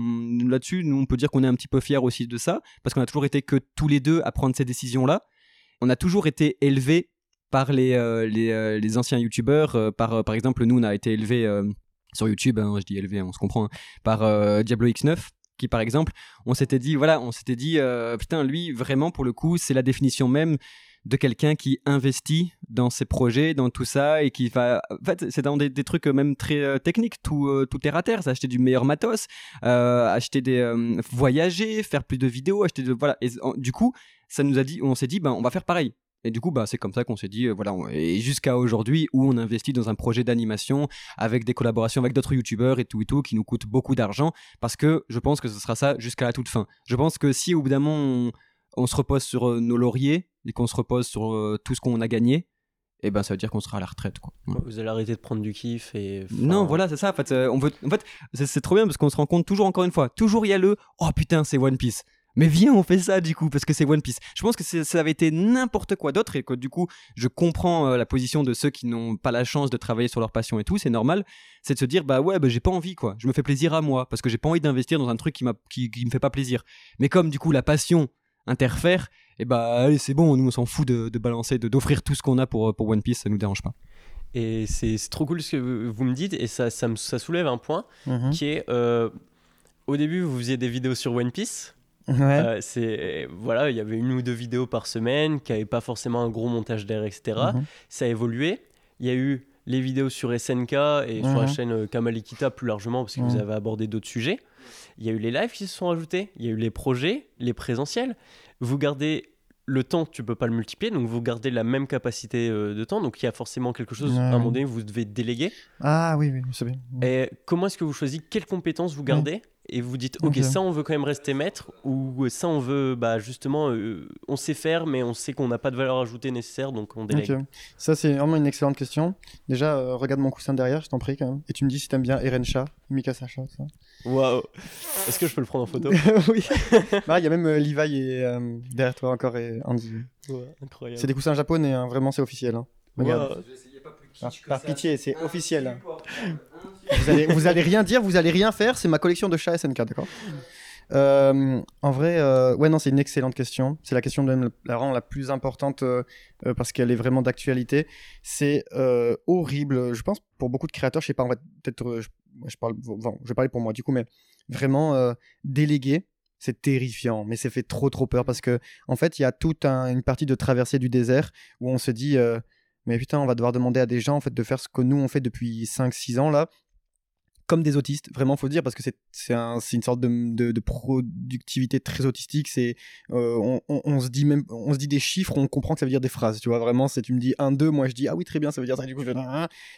là-dessus, nous, on peut dire qu'on est un petit peu fiers aussi de ça, parce qu'on a toujours été que tous les deux à prendre ces décisions-là. On a toujours été élevés par les, euh, euh, les, anciens youtubeurs. par, par exemple, nous, on a été élevés sur YouTube, hein, je dis élevés, on se comprend, hein, par Diablo X9 qui par exemple on s'était dit voilà on s'était dit putain lui vraiment pour le coup c'est la définition même de quelqu'un qui investit dans ses projets, dans tout ça, et qui va. En fait, c'est dans des, trucs même très euh, techniques, tout, euh, tout terre à terre. acheter du meilleur matos, euh, acheter des. voyager, faire plus de vidéos, acheter de. Voilà. Et du coup, ça nous a dit, on s'est dit, ben, on va faire pareil. Et du coup, bah, c'est comme ça qu'on s'est dit, voilà, et jusqu'à aujourd'hui, où on investit dans un projet d'animation avec des collaborations avec d'autres youtubeurs et tout et tout, qui nous coûte beaucoup d'argent, parce que je pense que ce sera ça jusqu'à la toute fin. Je pense que si au bout d'un moment, on se repose sur euh, nos lauriers et qu'on se repose sur euh, tout ce qu'on a gagné, et eh ben ça veut dire qu'on sera à la retraite quoi. Vous allez arrêter de prendre du kiff et non voilà c'est ça en fait euh, on veut en fait c'est trop bien parce qu'on se rend compte toujours encore une fois toujours il y a le oh putain c'est One Piece! Mais viens on fait ça du coup parce que c'est One Piece. Je pense que ça avait été n'importe quoi d'autre et que du coup je comprends la position de ceux qui n'ont pas la chance de travailler sur leur passion et tout c'est normal. C'est de se dire bah ouais bah, j'ai pas envie quoi. Je me fais plaisir à moi parce que j'ai pas envie d'investir dans un truc qui, qui, qui me fait pas plaisir mais comme du coup la passion interfère, et bah allez, c'est bon, nous on s'en fout de, balancer, de d'offrir tout ce qu'on a pour, pour One Piece, ça nous dérange pas. Et c'est trop cool ce que vous me dites, et ça, ça, me, ça soulève un point mhm. qui est euh, au début, vous faisiez des vidéos sur One Piece. Euh, c'est voilà, il y avait une ou deux vidéos par semaine qui n'avaient pas forcément un gros montage d'air, etc. Mhm. Ça a évolué. Il y a eu les vidéos sur SNK et sur la mhm. chaîne euh, Kamalikita plus largement parce que vous avez abordé d'autres sujets. Il y a eu les lives qui se sont ajoutés, il y a eu les projets, les présentiels. Vous gardez le temps, tu peux pas le multiplier, donc vous gardez la même capacité euh, de temps. Donc il y a forcément quelque chose, à un moment donné, vous devez déléguer. Ah oui, oui, c'est bien. Et comment est-ce que vous choisissez quelles compétences vous gardez et vous dites, ok, ça on veut quand même rester maître, ou ça on veut, bah justement, euh, on sait faire, mais on sait qu'on n'a pas de valeur ajoutée nécessaire, donc on délègue. Ça c'est vraiment une excellente question. Déjà, euh, regarde mon coussin derrière, je t'en prie quand même. Et tu me dis si t'aimes bien Eren Shah, Mikasa Shah, ça. Waouh Est-ce que je peux le prendre en photo? Oui. Bah, il y a même euh, Levi et, euh, derrière toi encore et Andy. incroyable. C'est des coussins japonais, hein. vraiment c'est officiel. Hein. Regarde. Ah, par pitié, c'est officiel. Hein. vous, allez, vous allez rien dire, vous allez rien faire, c'est ma collection de chats SNK, d'accord? Euh, en vrai, ouais, non, c'est une excellente question. C'est la question de la, la plus importante parce qu'elle est vraiment d'actualité. C'est horrible, je pense, pour beaucoup de créateurs. Je sais pas, on va peut-être je parle, je vais parler pour moi du coup, mais vraiment euh, déléguer, c'est terrifiant, mais c'est fait trop trop peur parce que en fait, il y a toute une partie de traversée du désert où on se dit, euh, mais putain, on va devoir demander à des gens en de faire ce que nous on fait depuis 5-6 ans là, comme des autistes, vraiment faut dire, parce que c'est un, une sorte de, productivité très autistique. C'est euh, on, se dit même, on se dit des chiffres, on comprend que ça veut dire des phrases. Tu vois vraiment, c'est tu me dis 1, 2, moi je dis ah oui très bien, ça veut dire ça. Du coup,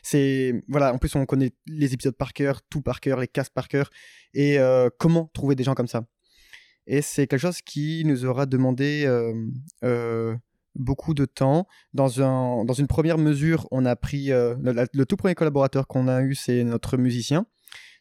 c'est voilà. En plus, on connaît les épisodes par cœur, tout par cœur, les casques par cœur, et euh, comment trouver des gens comme ça. Et c'est quelque chose qui nous aura demandé euh, beaucoup de temps. Dans, un, dans une première mesure, on a pris le, tout premier collaborateur qu'on a eu, c'est notre musicien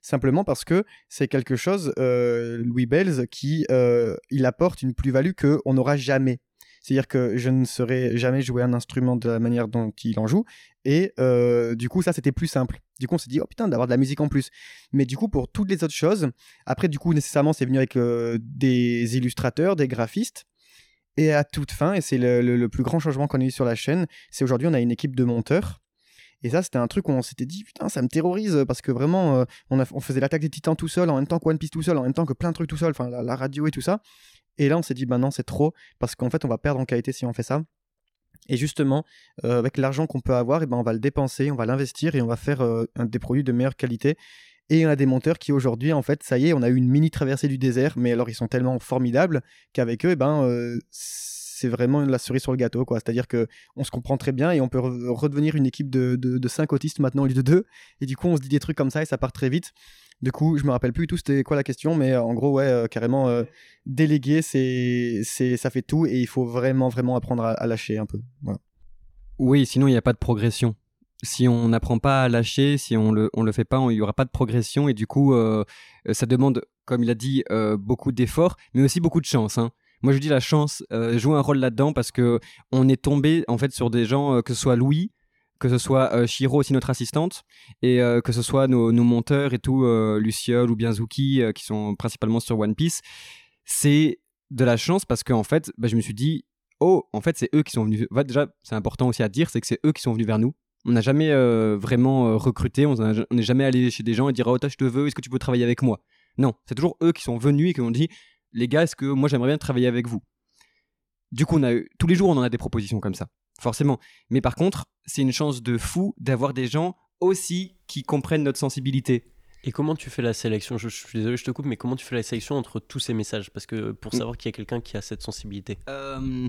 simplement parce que c'est quelque chose, euh, Louis Bells, qui euh, il apporte une plus-value qu'on n'aura jamais. C'est-à-dire que je ne saurais jamais jouer un instrument de la manière dont il en joue. Et euh, du coup, ça, c'était plus simple. Du coup, on s'est dit, oh putain, d'avoir de la musique en plus. Mais du coup, pour toutes les autres choses, après, du coup, nécessairement, c'est venu avec des illustrateurs, des graphistes. Et à toute fin, et c'est le, le, plus grand changement qu'on a eu sur la chaîne, c'est aujourd'hui, on a une équipe de monteurs et ça, c'était un truc où on s'était dit, putain, ça me terrorise parce que vraiment, euh, on, faisait l'attaque des titans tout seul, en même temps que One Piece tout seul, en même temps que plein de trucs tout seul, enfin la, radio et tout ça. Et là, on s'est dit, bah non, c'est trop parce qu'en fait, on va perdre en qualité si on fait ça. Et justement, euh, avec l'argent qu'on peut avoir, et ben on va le dépenser, on va l'investir et on va faire euh, des produits de meilleure qualité. Et on a des monteurs qui aujourd'hui, en fait, ça y est, on a eu une mini traversée du désert, mais alors ils sont tellement formidables qu'avec eux, et ben, c'est vraiment la cerise sur le gâteau, quoi. C'est-à-dire que on se comprend très bien et on peut redevenir une équipe de, 5 autistes maintenant au lieu de 2. Et du coup, on se dit des trucs comme ça et ça part très vite. Du coup, je me rappelle plus tout c'était quoi la question, mais en gros, ouais, carrément, déléguer, c'est, c'est, ça fait tout et il faut vraiment, vraiment apprendre à, lâcher un peu. Oui, sinon il n'y a pas de progression. Si on n'apprend pas à lâcher, si on le, on le fait pas, il n'y aura pas de progression et du coup, ça demande, comme il a dit, beaucoup d'efforts, mais aussi beaucoup de chance. Hein. Moi, je dis la chance joue un rôle là-dedans parce que on est tombé en fait sur des gens, que ce soit Louis, que ce soit euh, Shiro aussi notre assistante et euh, que ce soit nos, monteurs et tout euh, Luciole ou bien Zuki qui sont principalement sur One Piece. C'est de la chance parce qu'en fait bah, je me suis dit oh en fait c'est eux qui sont venus déjà c'est important aussi à dire c'est que c'est eux qui sont venus vers nous. On n'a jamais vraiment recruté on n'est jamais allé chez des gens et dire oh toi je te veux est-ce que tu peux travailler avec moi? Non c'est toujours eux qui sont venus et qui ont dit les gars est-ce que moi j'aimerais bien travailler avec vous? Du coup on a eu, tous les jours on en a des propositions comme ça forcément. Mais par contre, c'est une chance de fou d'avoir des gens aussi qui comprennent notre sensibilité. Et comment tu fais la sélection? Je, suis désolé, je te coupe, mais comment tu fais la sélection entre tous ces messages? Parce que pour mm. savoir qu'il y a quelqu'un qui a cette sensibilité. Euh,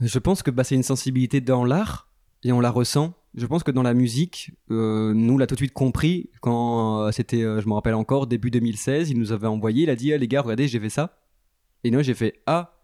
je pense que bah, c'est une sensibilité dans l'art et on la ressent. Je pense que dans la musique, euh, nous l'a tout de suite compris quand euh, c'était, je me rappelle encore, début 2016, il nous avait envoyé, il a dit ah, les gars, regardez, j'ai fait ça. Et nous, j'ai fait ah,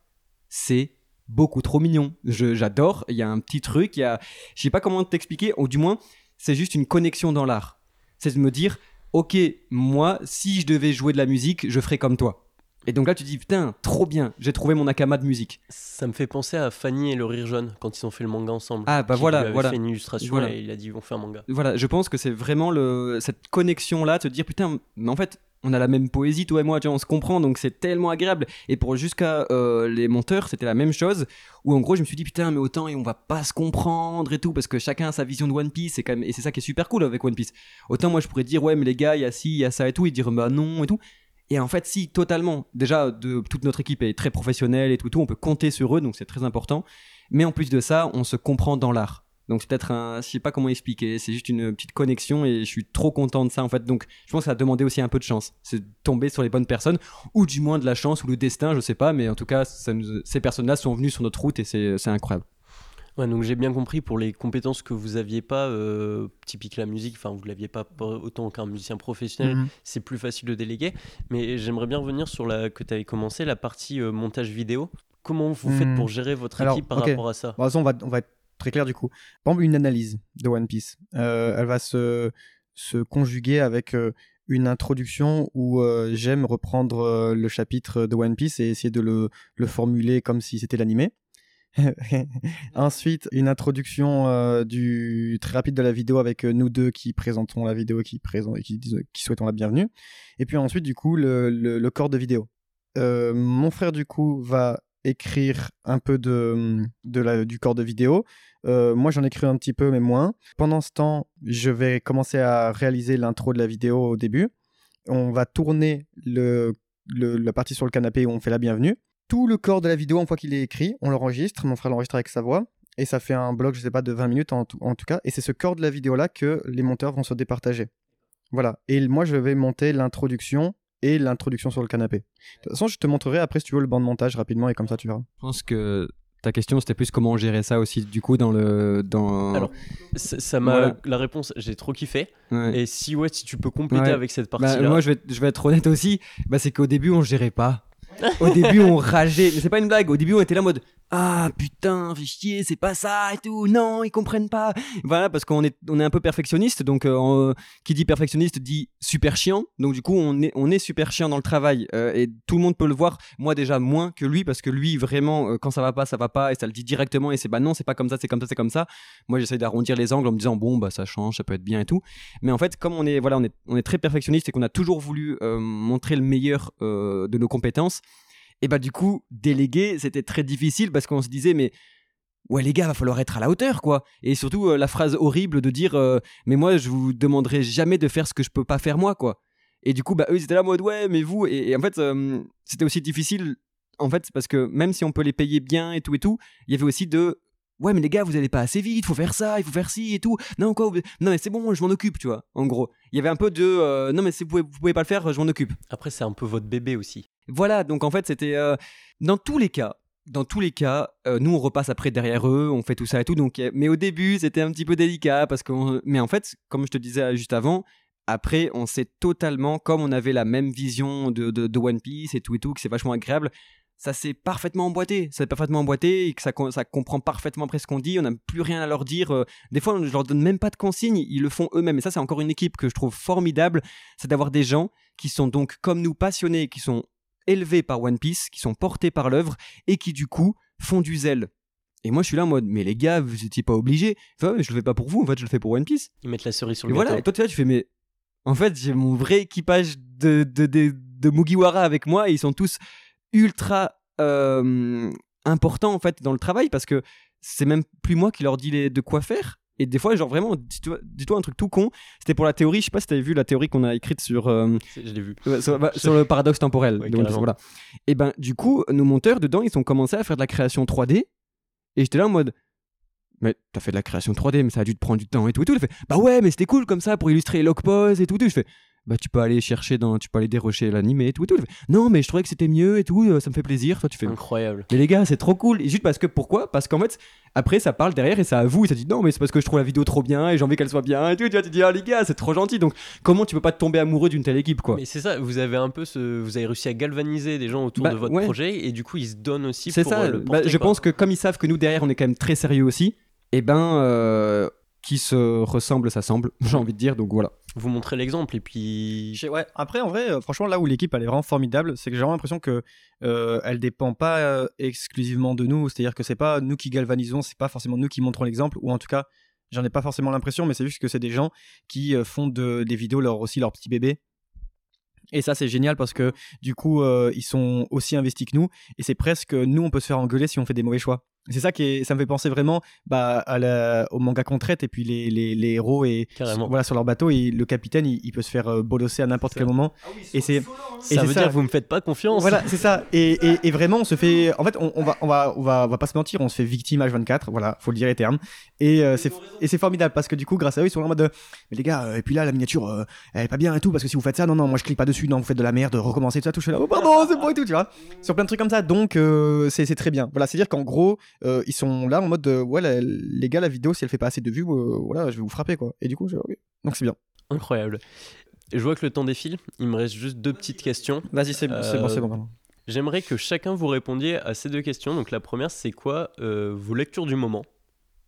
c'est beaucoup trop mignon. J'adore. Il y a un petit truc. Il y a, je sais pas comment t'expliquer. Ou du moins, c'est juste une connexion dans l'art. C'est de me dire, ok, moi, si je devais jouer de la musique, je ferais comme toi. Et donc là, tu dis, putain, trop bien, j'ai trouvé mon akama de musique. Ça me fait penser à Fanny et le Rire Jaune quand ils ont fait le manga ensemble. Ah, bah voilà, voilà. fait une illustration et il a dit, on fait un manga. Voilà, je pense que c'est vraiment le, cette connexion-là, te dire, putain, mais en fait, on a la même poésie, toi et moi, tu vois, on se comprend, donc c'est tellement agréable. Et pour jusqu'à euh, les monteurs, c'était la même chose, où en gros, je me suis dit, putain, mais autant, et on va pas se comprendre et tout, parce que chacun a sa vision de One Piece, et, quand même, et c'est ça qui est super cool avec One Piece. Autant moi, je pourrais dire, ouais, mais les gars, il y a ci, il y a ça et tout, et dire, bah non, et tout. Et en fait, si, totalement. Déjà, de, toute notre équipe est très professionnelle et tout, tout, on peut compter sur eux, donc c'est très important. Mais en plus de ça, on se comprend dans l'art. Donc c'est peut-être un, je sais pas comment expliquer, c'est juste une petite connexion et je suis trop content de ça en fait. Donc je pense que ça a demandé aussi un peu de chance, c'est tomber sur les bonnes personnes ou du moins de la chance ou le destin, je sais pas, mais en tout cas ces personnes-là sont venues sur notre route et c'est incroyable. Ouais, donc j'ai bien compris pour les compétences que vous aviez pas, euh, typique la musique, enfin vous l'aviez pas autant qu'un musicien professionnel, mhm. c'est plus facile de déléguer. Mais j'aimerais bien revenir sur la que tu avais commencé, la partie euh, montage vidéo. Comment vous faites mhm. pour gérer votre équipe par rapport à ça? Bon, on, va, on va être très clair du coup. Par exemple, une analyse de One Piece, euh, elle va se, se conjuguer avec une introduction où euh, j'aime reprendre le chapitre de One Piece et essayer de le, le formuler comme si c'était l'animé. ensuite, une introduction du très rapide de la vidéo avec nous deux qui présentons la vidéo, qui, présent, qui, qui souhaitons la bienvenue. Et puis ensuite, du coup, le, le, corps de vidéo. mon frère, du coup, va écrire un peu de, de la, du corps de vidéo. Euh, moi, j'en écris un petit peu, mais moins. Pendant ce temps, je vais commencer à réaliser l'intro de la vidéo au début. On va tourner le, la partie sur le canapé où on fait la bienvenue. Tout le corps de la vidéo, une fois qu'il est écrit, on l'enregistre. Mon frère l'enregistre avec sa voix. Et ça fait un bloc, je sais pas, de 20 minutes en tout, en tout cas. Et c'est ce corps de la vidéo-là que les monteurs vont se départager. Voilà. Et moi, je vais monter l'introduction et l'introduction sur le canapé. De toute façon, je te montrerai après si tu veux le banc de montage rapidement et comme ça tu verras. Je pense que ta question c'était plus comment gérer ça aussi du coup dans le dans alors ça m'a la réponse j'ai trop kiffé et si ouais si tu peux compléter avec cette bah, moi je vais je vais être honnête aussi bah c'est qu'au début on gérait pas au début on rageait. Mais c'est pas une blague. Au début on était là en mode ah putain, fais chier, c'est pas ça et tout. Non, ils comprennent pas. Voilà, parce qu'on est, on est un peu perfectionniste. Donc, euh, qui dit perfectionniste dit super chiant. Donc, du coup, on est, on est super chiant dans le travail. Euh, et tout le monde peut le voir. Moi, déjà, moins que lui, parce que lui, vraiment, euh, quand ça va pas, ça va pas. Et ça le dit directement. Et c'est bah non, c'est pas comme ça, c'est comme ça, c'est comme ça. Moi, j'essaie d'arrondir les angles en me disant bon, bah ça change, ça peut être bien et tout. Mais en fait, comme on est, voilà, on est, on est très perfectionniste et qu'on a toujours voulu montrer le meilleur de nos compétences et bah du coup, déléguer, c'était très difficile parce qu'on se disait, mais ouais les gars, va falloir être à la hauteur quoi. Et surtout euh, la phrase horrible de dire, euh, mais moi je vous demanderai jamais de faire ce que je peux pas faire moi quoi. Et du coup, bah eux ils étaient là en mode ouais, mais vous. Et, en fait, c'était aussi difficile en fait parce que même si on peut les payer bien et tout et tout, il y avait aussi de ouais mais les gars vous allez pas assez vite faut faire ça il faut faire ci et tout non quoi non mais c'est bon je m'en occupe tu vois en gros il y avait un peu de non mais vous pouvez, vous pouvez pas le faire je m'en occupe après c'est un peu votre bébé aussi voilà, donc en fait, c'était. Euh, dans tous les cas, dans tous les cas, euh, nous on repasse après derrière eux, on fait tout ça et tout. Donc, mais au début, c'était un petit peu délicat parce que. Mais en fait, comme je te disais juste avant, Après, on sait totalement, comme on avait la même vision de, de, de One Piece et tout et tout, que c'est vachement agréable, ça s'est parfaitement emboîté. Ça s'est parfaitement emboîté et que ça, co- ça comprend parfaitement après ce qu'on dit. On n'a plus rien à leur dire. Euh, Des fois, je leur donne même pas de consignes. Ils le font eux-mêmes. Et ça, c'est encore une équipe que je trouve formidable. C'est d'avoir des gens qui sont donc comme nous passionnés, qui sont élevés par One Piece, qui sont portés par l'œuvre et qui du coup font du zèle. Et moi, je suis là en mode, mais les gars, vous étiez pas obligés. Enfin, je le fais pas pour vous. En fait, je le fais pour One Piece. Ils mettent la cerise sur Et le voilà, et toi tu vois, tu fais, mais en fait, j'ai mon vrai équipage de, de, de, de Mugiwara avec moi et ils sont tous ultra euh, importants en fait dans le travail parce que c'est même plus moi qui leur dis les- de quoi faire. Et des fois, genre vraiment, dis-toi un truc tout con. C'était pour la théorie, je sais pas si t'avais vu la théorie qu'on a écrite sur, euh, C'est- Je l'ai vu. Sur, bah, sur le paradoxe temporel. Ouais, Donc, voilà. Et ben, du coup, nos monteurs dedans, ils ont commencé à faire de la création 3D. Et j'étais là en mode, mais t'as fait de la création 3D, mais ça a dû te prendre du temps et tout et tout. Il fait, bah ouais, mais c'était cool comme ça pour illustrer les log et tout et tout. Je fais, bah tu peux aller chercher dans, tu peux aller dérocher l'animé et tout et tout. Non, mais je trouvais que c'était mieux et tout, euh, ça me fait plaisir. Toi, tu fais, Incroyable. mais les gars, c'est trop cool. Et juste parce que pourquoi? Parce qu'en fait, après, ça parle derrière et ça avoue. Et ça dit non, mais c'est parce que je trouve la vidéo trop bien et j'ai envie qu'elle soit bien et tout. Tu vois, tu dis, ah les gars, c'est trop gentil. Donc, comment tu peux pas tomber amoureux d'une telle équipe, quoi? Mais c'est ça, vous avez un peu ce, vous avez réussi à galvaniser des gens autour Bah, de votre ouais. projet et du coup ils se donnent aussi C'est ça. euh, Bah, je quoi. pense que comme ils savent que nous derrière, on est quand même très sérieux aussi. Et ben, euh, qui se ressemble, ça semble. J'ai envie de dire. Donc voilà. Vous montrez l'exemple et puis Ouais. Après, en vrai, euh, franchement, là où l'équipe elle est vraiment formidable, c'est que j'ai vraiment l'impression que euh, elle dépend pas euh, exclusivement de nous. C'est-à-dire que c'est pas nous qui galvanisons, c'est pas forcément nous qui montrons l'exemple, ou en tout cas, j'en ai pas forcément l'impression, mais c'est juste que c'est des gens qui font de, des vidéos leur aussi leur petit bébé. Et ça, c'est génial parce que du coup, ils sont aussi investis que nous. Et c'est presque nous, on peut se faire engueuler si on fait des mauvais choix. C'est ça qui est, ça me fait penser vraiment bah, à la- au manga qu'on traite et puis les, les, les héros et Carrément. voilà sur leur bateau et le capitaine il, il peut se faire euh, bolosser à n'importe quel moment. Et c'est ça c'est veut ça. dire que vous me faites pas confiance. voilà c'est ça. Et, et, et vraiment on se fait en fait on, on va on va on va on va pas se mentir on se fait victime H24 voilà faut le dire les termes. Et euh, c'est et c'est formidable parce que du coup grâce à eux ils sont en mode euh, mais les gars euh, et puis là la miniature euh, elle est pas bien et tout parce que si vous faites ça non non moi je clique pas dessus non vous faites de la merde recommencez tout ça tout je suis là oh pardon c'est bon et tout tu vois. Sur plein de trucs comme ça donc euh, c'est c'est très bien. Voilà c'est à dire qu'en gros euh, ils sont là en mode de, ouais la- les gars la vidéo si elle fait pas assez de vues euh, voilà je vais vous frapper quoi et du coup je, donc c'est bien Incroyable. Je vois que le temps défile. Il me reste juste deux petites questions. vas-y c'est bon c'est bon Euh, c'est bon pardon. J'aimerais que chacun vous répondiez à ces deux questions. Donc la première, c'est quoi euh, vos lectures du moment?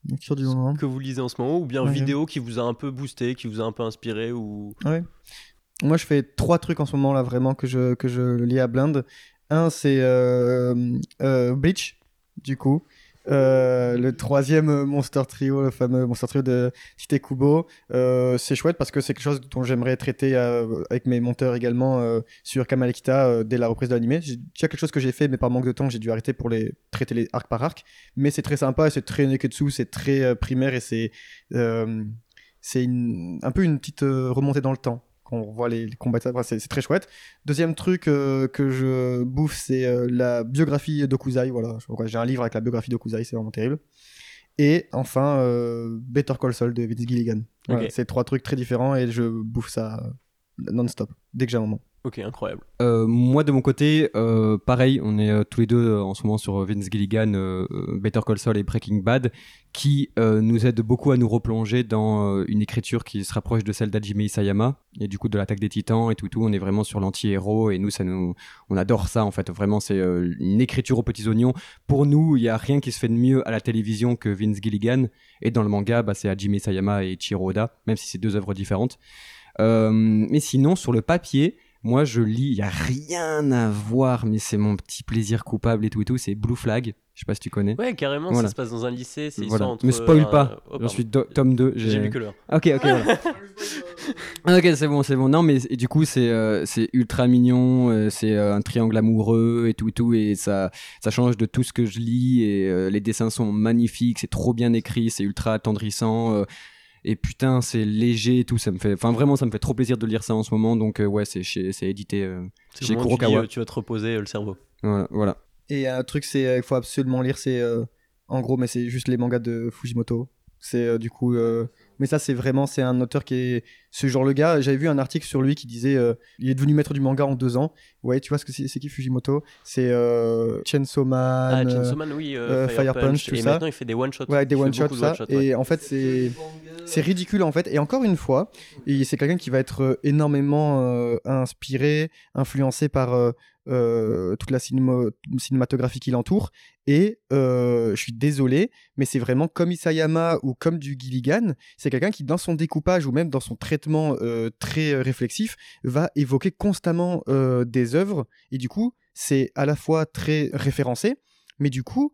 Lecture du moment que vous lisez en ce moment, ou bien Ouais. vidéo qui vous a un peu boosté, qui vous a un peu inspiré, ou Ouais. Moi, je fais trois trucs en ce moment là vraiment que je que je lis à blinde. Un, c'est euh, euh, Bleach, du coup. Euh, le troisième Monster Trio, le fameux Monster Trio de Cité Kubo, euh, c'est chouette parce que c'est quelque chose dont j'aimerais traiter euh, avec mes monteurs également sur Kamalekita dès la reprise de l'animé. C'est déjà quelque chose que j'ai fait, mais par manque de temps, j'ai dû arrêter pour les traiter les arc par arc. Mais c'est très sympa, et c'est très neketsu, c'est très primaire et c'est c'est un peu une petite remontée dans le temps quand on voit les, les combats, etc. C'est très chouette. Deuxième truc euh, que je bouffe, c'est euh, la biographie d'Okuzai. Voilà, j'ai un livre avec la biographie d'Okuzai, c'est vraiment terrible. Et enfin, euh, Better Call Saul de Vince Gilligan. Voilà. C'est trois trucs très différents et je bouffe ça non-stop dès que j'ai un moment. Ok, incroyable. Euh, moi de mon côté, euh, pareil, on est euh, tous les deux euh, en ce moment sur Vince Gilligan, euh, euh, Better Call Saul et Breaking Bad, qui euh, nous aident beaucoup à nous replonger dans euh, une écriture qui se rapproche de celle d'Hajime Isayama et du coup de l'attaque des Titans et tout tout. On est vraiment sur l'anti-héros et nous ça nous, on adore ça en fait. Vraiment c'est euh, une écriture aux petits oignons. Pour nous, il y a rien qui se fait de mieux à la télévision que Vince Gilligan et dans le manga, bah, c'est Hajime Isayama et Chiro Oda, même si c'est deux œuvres différentes. Euh, mais sinon sur le papier. Moi, je lis, il y a rien à voir, mais c'est mon petit plaisir coupable et tout et tout. C'est Blue Flag. Je sais pas si tu connais. Ouais, carrément, Voilà. ça se passe dans un lycée. C'est Voilà. entre. Me spoil euh, pas. oh, J'en pardon. suis do- tome 2. J'ai lu que l'heure. Ok, ok, voilà. ok, c'est bon, c'est bon. Non, mais du coup, c'est euh, ultra mignon. euh, c'est euh, un triangle amoureux et tout et tout. Et ça, ça change de tout ce que je lis. Et euh, les dessins sont magnifiques. C'est trop bien écrit. C'est ultra attendrissant. Et putain, c'est léger et tout. Ça me fait, enfin, vraiment, ça me fait trop plaisir de lire ça en ce moment. Donc, euh, ouais, c'est chez- c'est édité. euh, C'est Chez tu, Kurokawa. euh, tu vas te reposer euh, le cerveau. voilà, voilà. Et un truc, c'est qu'il faut absolument lire, c'est euh, en gros, mais c'est juste les mangas de Fujimoto. C'est euh, du coup euh, mais ça c'est vraiment c'est un auteur qui est ce genre le gars. J'avais vu un article sur lui qui disait euh, il est devenu maître du manga en deux ans. Ouais, tu vois ce que c'est c'est qui Fujimoto? C'est euh, Chainsaw Man. Ah, euh, Chainsaw Man, oui, euh, Fire Punch, tout et ça. maintenant il fait des one shots. Ouais, des one shots, ça. ouais. Et en fait, c'est c'est ridicule en fait. Et encore une fois, et c'est quelqu'un qui va être énormément inspiré, influencé par euh, toute la cinéma- cinématographie qui l'entoure. Et euh, je suis désolé, mais c'est vraiment comme Isayama ou comme du Gilligan. C'est quelqu'un qui, dans son découpage ou même dans son traitement euh, très euh, réflexif, va évoquer constamment euh, des œuvres. Et du coup, c'est à la fois très référencé, mais du coup,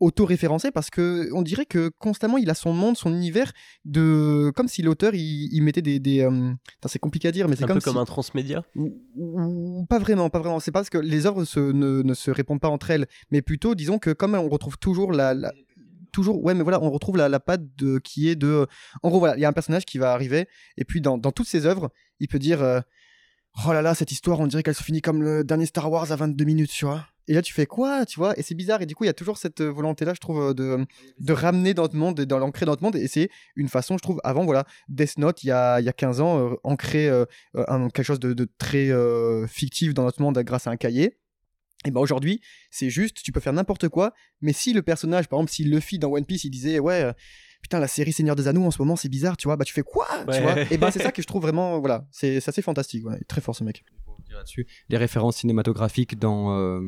auto-référencé parce que on dirait que constamment il a son monde, son univers de comme si l'auteur il, il mettait des, euh, c'est compliqué à dire mais c'est un comme peu comme un transmédia. ou, pas vraiment, pas vraiment. C'est pas parce que les œuvres se, ne, ne se répondent pas entre elles, mais plutôt, disons que comme on retrouve toujours la, la- toujours, ouais, mais voilà, on retrouve la, la patte de, qui est de, en gros, voilà, il y a un personnage qui va arriver, et puis dans, toutes ses œuvres, il peut dire, euh, oh là là, cette histoire, on dirait qu'elle se finit comme le dernier Star Wars à 22 minutes, tu vois. Et là, tu fais quoi, tu vois? Et c'est bizarre. Et du coup, il y a toujours cette euh, volonté-là, je trouve, euh, de, ramener dans notre monde, et dans dans notre monde. Et c'est une façon, je trouve, avant, voilà, Death Note, il y a, il y a 15 ans, un- quelque chose de, de très fictif dans notre monde grâce à un cahier. Et ben aujourd'hui, c'est juste, tu peux faire n'importe quoi, mais si le personnage, par exemple, si Luffy dans One Piece, il disait, ouais, euh, putain, la série Seigneur des Anneaux en ce moment, c'est bizarre, tu vois, bah tu fais quoi, Ouais. tu vois? Et ben c'est ça que je trouve vraiment, voilà, c'est c'est assez fantastique, ouais, très fort ce mec. pour dire là-dessus. Les références cinématographiques dans, euh,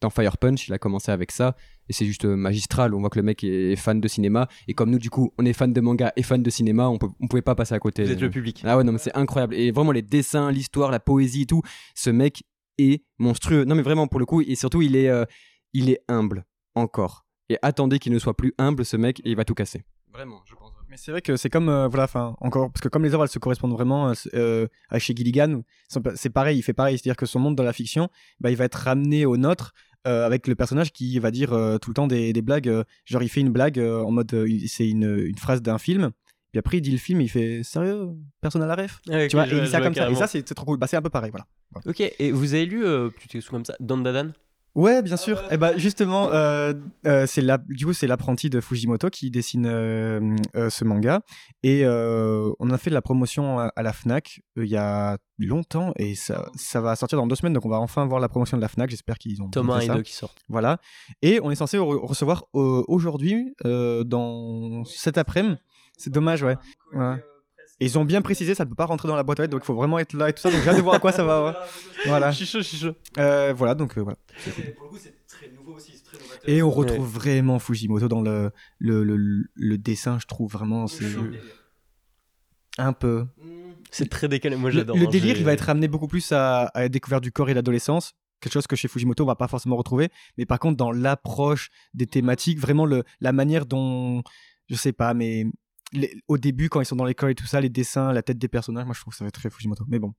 dans Fire Punch, il a commencé avec ça, et c'est juste euh, magistral. On voit que le mec est fan de cinéma, et comme nous, du coup, on est fan de manga et fan de cinéma, on, peut, on pouvait pas passer à côté. Vous êtes le public. Ah ouais, non, mais c'est incroyable. Et vraiment, les dessins, l'histoire, la poésie et tout, ce mec est monstrueux. Non, mais vraiment, pour le coup, et surtout, il est, euh, il est humble, encore. Et attendez qu'il ne soit plus humble, ce mec, et il va tout casser. Vraiment, je pense. Mais c'est vrai que c'est comme, euh, voilà, enfin, encore, parce que comme les œuvres, elles se correspondent vraiment euh, à chez Gilligan, c'est pareil, il fait pareil, c'est-à-dire que son monde dans la fiction, bah, il va être ramené au nôtre. euh, avec le personnage qui va dire euh, tout le temps des, des blagues, euh, genre il fait une blague euh, en mode euh, c'est une, une phrase d'un film, puis après il dit le film, il fait sérieux, personne à la ref? Ah, tu vois, je et il dit je ça comme ça, et ça c'est trop cool, bah c'est un peu pareil, voilà. Ok, et vous avez lu, euh, plutôt comme ça, Dandadan Ouais, bien sûr. Et bah justement, euh, euh, c'est la, du coup c'est l'apprenti de Fujimoto qui dessine euh, ce manga et on a fait de la promotion à, à la Fnac il y a longtemps et ça, ça va sortir dans deux semaines donc on va enfin voir la promotion de la Fnac. J'espère qu'ils ont Tome bien 1 fait et. 2 qui sortent. Voilà. Et on est censé re- recevoir aujourd'hui dans cet après-midi. C'est dommage, ouais. Ouais. Et ils ont bien précisé, ça ne peut pas rentrer dans la boîte aux lettres, donc il faut vraiment être là et tout ça. Donc j'ai hâte de voir à quoi ça va. ouais. Voilà. Je suis chaud, je suis chaud. Euh, voilà, donc euh, voilà. Pour le coup, c'est très nouveau aussi, c'est très novateur. Et on retrouve vraiment Fujimoto dans le, le, le, le dessin, je trouve vraiment. C'est un peu. C'est très décalé, moi Le, j'adore. le hein, délire, il va être ramené beaucoup plus à, à la découverte du corps et l'adolescence. Quelque chose que chez Fujimoto, on va pas forcément retrouver. Mais par contre, dans l'approche des thématiques, vraiment le, la manière dont. Je sais pas, mais. Les- au début, quand ils sont dans l'école et tout ça, les dessins, la tête des personnages, moi je trouve que ça va être très Fujimoto. Mais bon.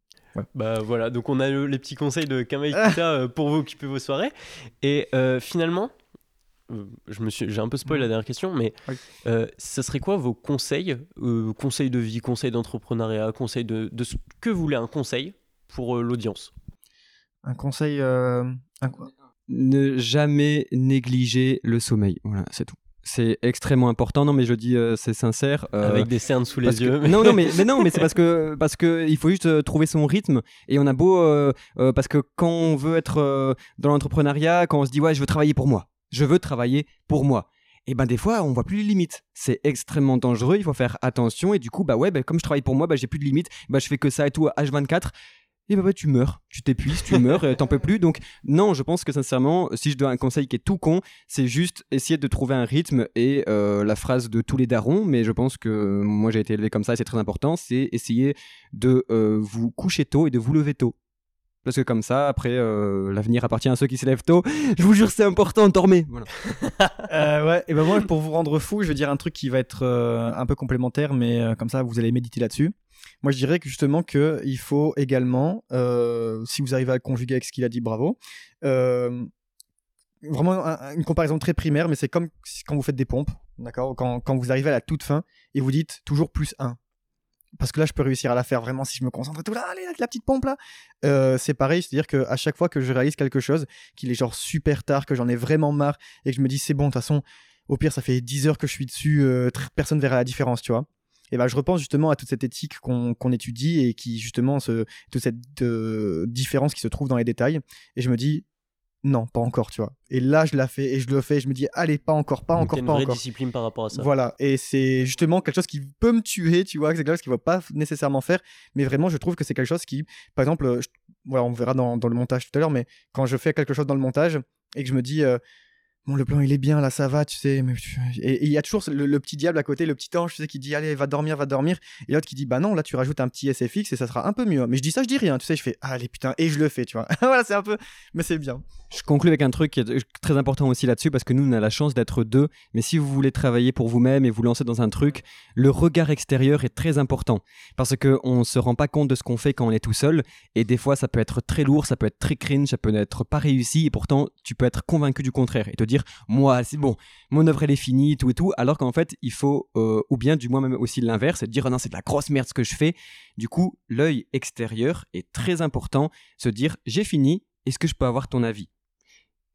Bah voilà, donc on a le- les petits conseils de Kamei Kita euh, pour vous occuper vos soirées. Et euh, finalement, euh, je me suis, j'ai un peu spoil la dernière question, mais Oui. euh, ça serait quoi vos conseils euh, Conseils de vie, conseils d'entrepreneuriat, conseils de, de ce que vous voulez un conseil pour l'audience? Un conseil. un- ne jamais négliger le sommeil. Voilà, c'est tout. C'est extrêmement important. Non, mais je dis, euh, c'est sincère. euh, Avec des cernes sous les yeux. Non, non, mais, mais non, mais c'est parce que parce que il faut juste euh, trouver son rythme. Et on a beau parce que quand on veut être dans l'entrepreneuriat, quand on se dit ouais, je veux travailler pour moi, je veux travailler pour moi. Et ben des fois, on voit plus les limites. C'est extrêmement dangereux. Il faut faire attention. Et du coup, bah ouais, bah, comme je travaille pour moi, bah j'ai plus de limites. Bah je fais que ça et tout à H24. Bah, bah, tu meurs, tu t'épuises, tu meurs, t'en peux plus. Donc non, je pense que sincèrement, si je dois un conseil qui est tout con, c'est juste essayer de trouver un rythme et euh, la phrase de tous les darons, mais je pense que moi j'ai été élevé comme ça et c'est très important, c'est essayer de euh, vous coucher tôt et de vous lever tôt. Parce que comme ça, après, euh, l'avenir appartient à ceux qui se lèvent tôt. Je vous jure, c'est important, dormez. Voilà. Ouais, et ben moi, pour vous rendre fou, je vais dire un truc qui va être un peu complémentaire, mais comme ça, vous allez méditer là-dessus. Moi, je dirais que justement que il faut également, euh, si vous arrivez à le conjuguer avec ce qu'il a dit, bravo. euh, vraiment un- une comparaison très primaire, mais c'est comme quand vous faites des pompes, d'accord quand, quand vous arrivez à la toute fin et vous dites toujours plus 1. Parce que là, je peux réussir à la faire vraiment si je me concentre et tout là, allez, la, petite pompe là. Euh, c'est pareil, c'est-à-dire que à chaque fois que je réalise quelque chose, qu'il est genre super tard, que j'en ai vraiment marre et que je me dis c'est bon, de toute façon, au pire, ça fait 10 heures que je suis dessus, euh, personne verra la différence, tu vois. Et ben je repense justement à toute cette éthique qu'on qu'on étudie et qui justement se toute cette euh, différence qui se trouve dans les détails et je me dis non, pas encore, tu vois. Et là, je la fais et je le fais. Et je me dis, allez, pas encore, pas Donc, encore, une pas vraie encore. discipline par rapport à ça. Voilà, et c'est justement quelque chose qui peut me tuer, tu vois, c'est quelque chose qu'il ne va pas nécessairement faire, mais vraiment, je trouve que c'est quelque chose qui, par exemple, euh, je- voilà, on verra dans, dans le montage tout à l'heure, mais quand je fais quelque chose dans le montage et que je me dis, euh, bon, le plan il est bien, là ça va, tu sais, mais et il y a toujours le, le petit diable à côté, le petit ange, tu sais, qui dit, allez, va dormir, va dormir, et l'autre qui dit, bah non, là tu rajoutes un petit SFX et ça sera un peu mieux. Mais je dis ça, je dis rien, tu sais, je fais, allez, putain, et je le fais, tu vois. voilà, c'est un peu, mais c'est bien. Je conclue avec un truc qui est très important aussi là-dessus parce que nous, on a la chance d'être deux. Mais si vous voulez travailler pour vous-même et vous lancer dans un truc, le regard extérieur est très important parce que on se rend pas compte de ce qu'on fait quand on est tout seul. Et des fois, ça peut être très lourd, ça peut être très cringe, ça peut être pas réussi. Et pourtant, tu peux être convaincu du contraire et te dire, moi, c'est bon, mon œuvre elle est finie, tout et tout. Alors qu'en fait, il faut, euh, ou bien du moins même aussi l'inverse, et dire, oh non, c'est de la grosse merde ce que je fais. Du coup, l'œil extérieur est très important. Se dire, j'ai fini. Est-ce que je peux avoir ton avis?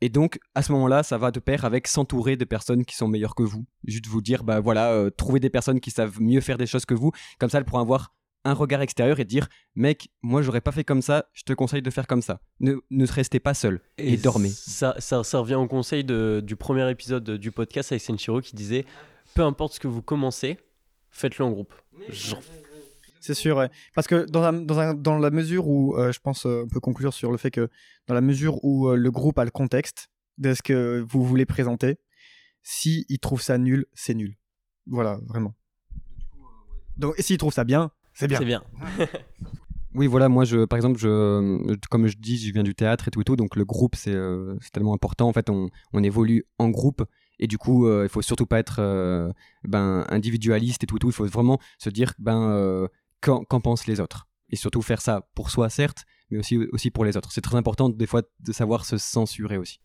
Et donc, à ce moment-là, ça va de pair avec s'entourer de personnes qui sont meilleures que vous. Juste vous dire, bah voilà, euh, trouver des personnes qui savent mieux faire des choses que vous. Comme ça, elles pourront avoir un regard extérieur et dire, mec, moi, j'aurais pas fait comme ça, je te conseille de faire comme ça. Ne, ne restez pas seul et, dormez. Ça, ça, ça revient au conseil de- du premier épisode du podcast avec Senshiro qui disait peu importe ce que vous commencez, faites-le en groupe. Genre, C'est sûr, ouais. Parce que dans, un- dans, un- dans la mesure où, euh, je pense, euh, on peut conclure sur le fait que dans la mesure où euh, le groupe a le contexte de ce que vous voulez présenter, si il trouve ça nul, c'est nul. Voilà, vraiment. Donc, et s'il trouve ça bien, c'est bien. c'est bien. Oui, voilà, moi, je, par exemple, je, comme je dis, je viens du théâtre et tout et tout, donc le groupe, c'est euh, c'est tellement important. En fait, on, on évolue en groupe et du coup, euh, il faut surtout pas être euh, ben, individualiste et tout et tout. Il faut vraiment se dire, ben, euh, qu'en pensent les autres Et surtout faire ça pour soi, certes, mais aussi, aussi pour les autres. C'est très important, des fois, de savoir se censurer aussi.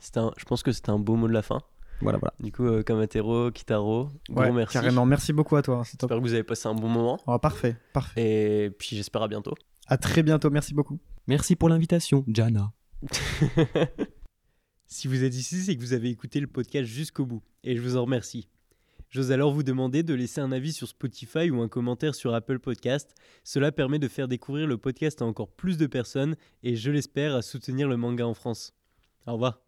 C'était un- je pense que c'était un beau mot de la fin. Voilà, voilà. Du coup, euh, Kamatero, Kitaro, Ouais, gros merci. Carrément, merci beaucoup à toi. Top. J'espère que vous avez passé un bon moment. Oh, parfait, parfait. Et puis j'espère à bientôt. À très bientôt, merci beaucoup. Merci pour l'invitation, Jana. si vous êtes ici, c'est que vous avez écouté le podcast jusqu'au bout. Et je vous en remercie. J'ose alors vous demander de laisser un avis sur Spotify ou un commentaire sur Apple Podcast. Cela permet de faire découvrir le podcast à encore plus de personnes et je l'espère à soutenir le manga en France. Au revoir.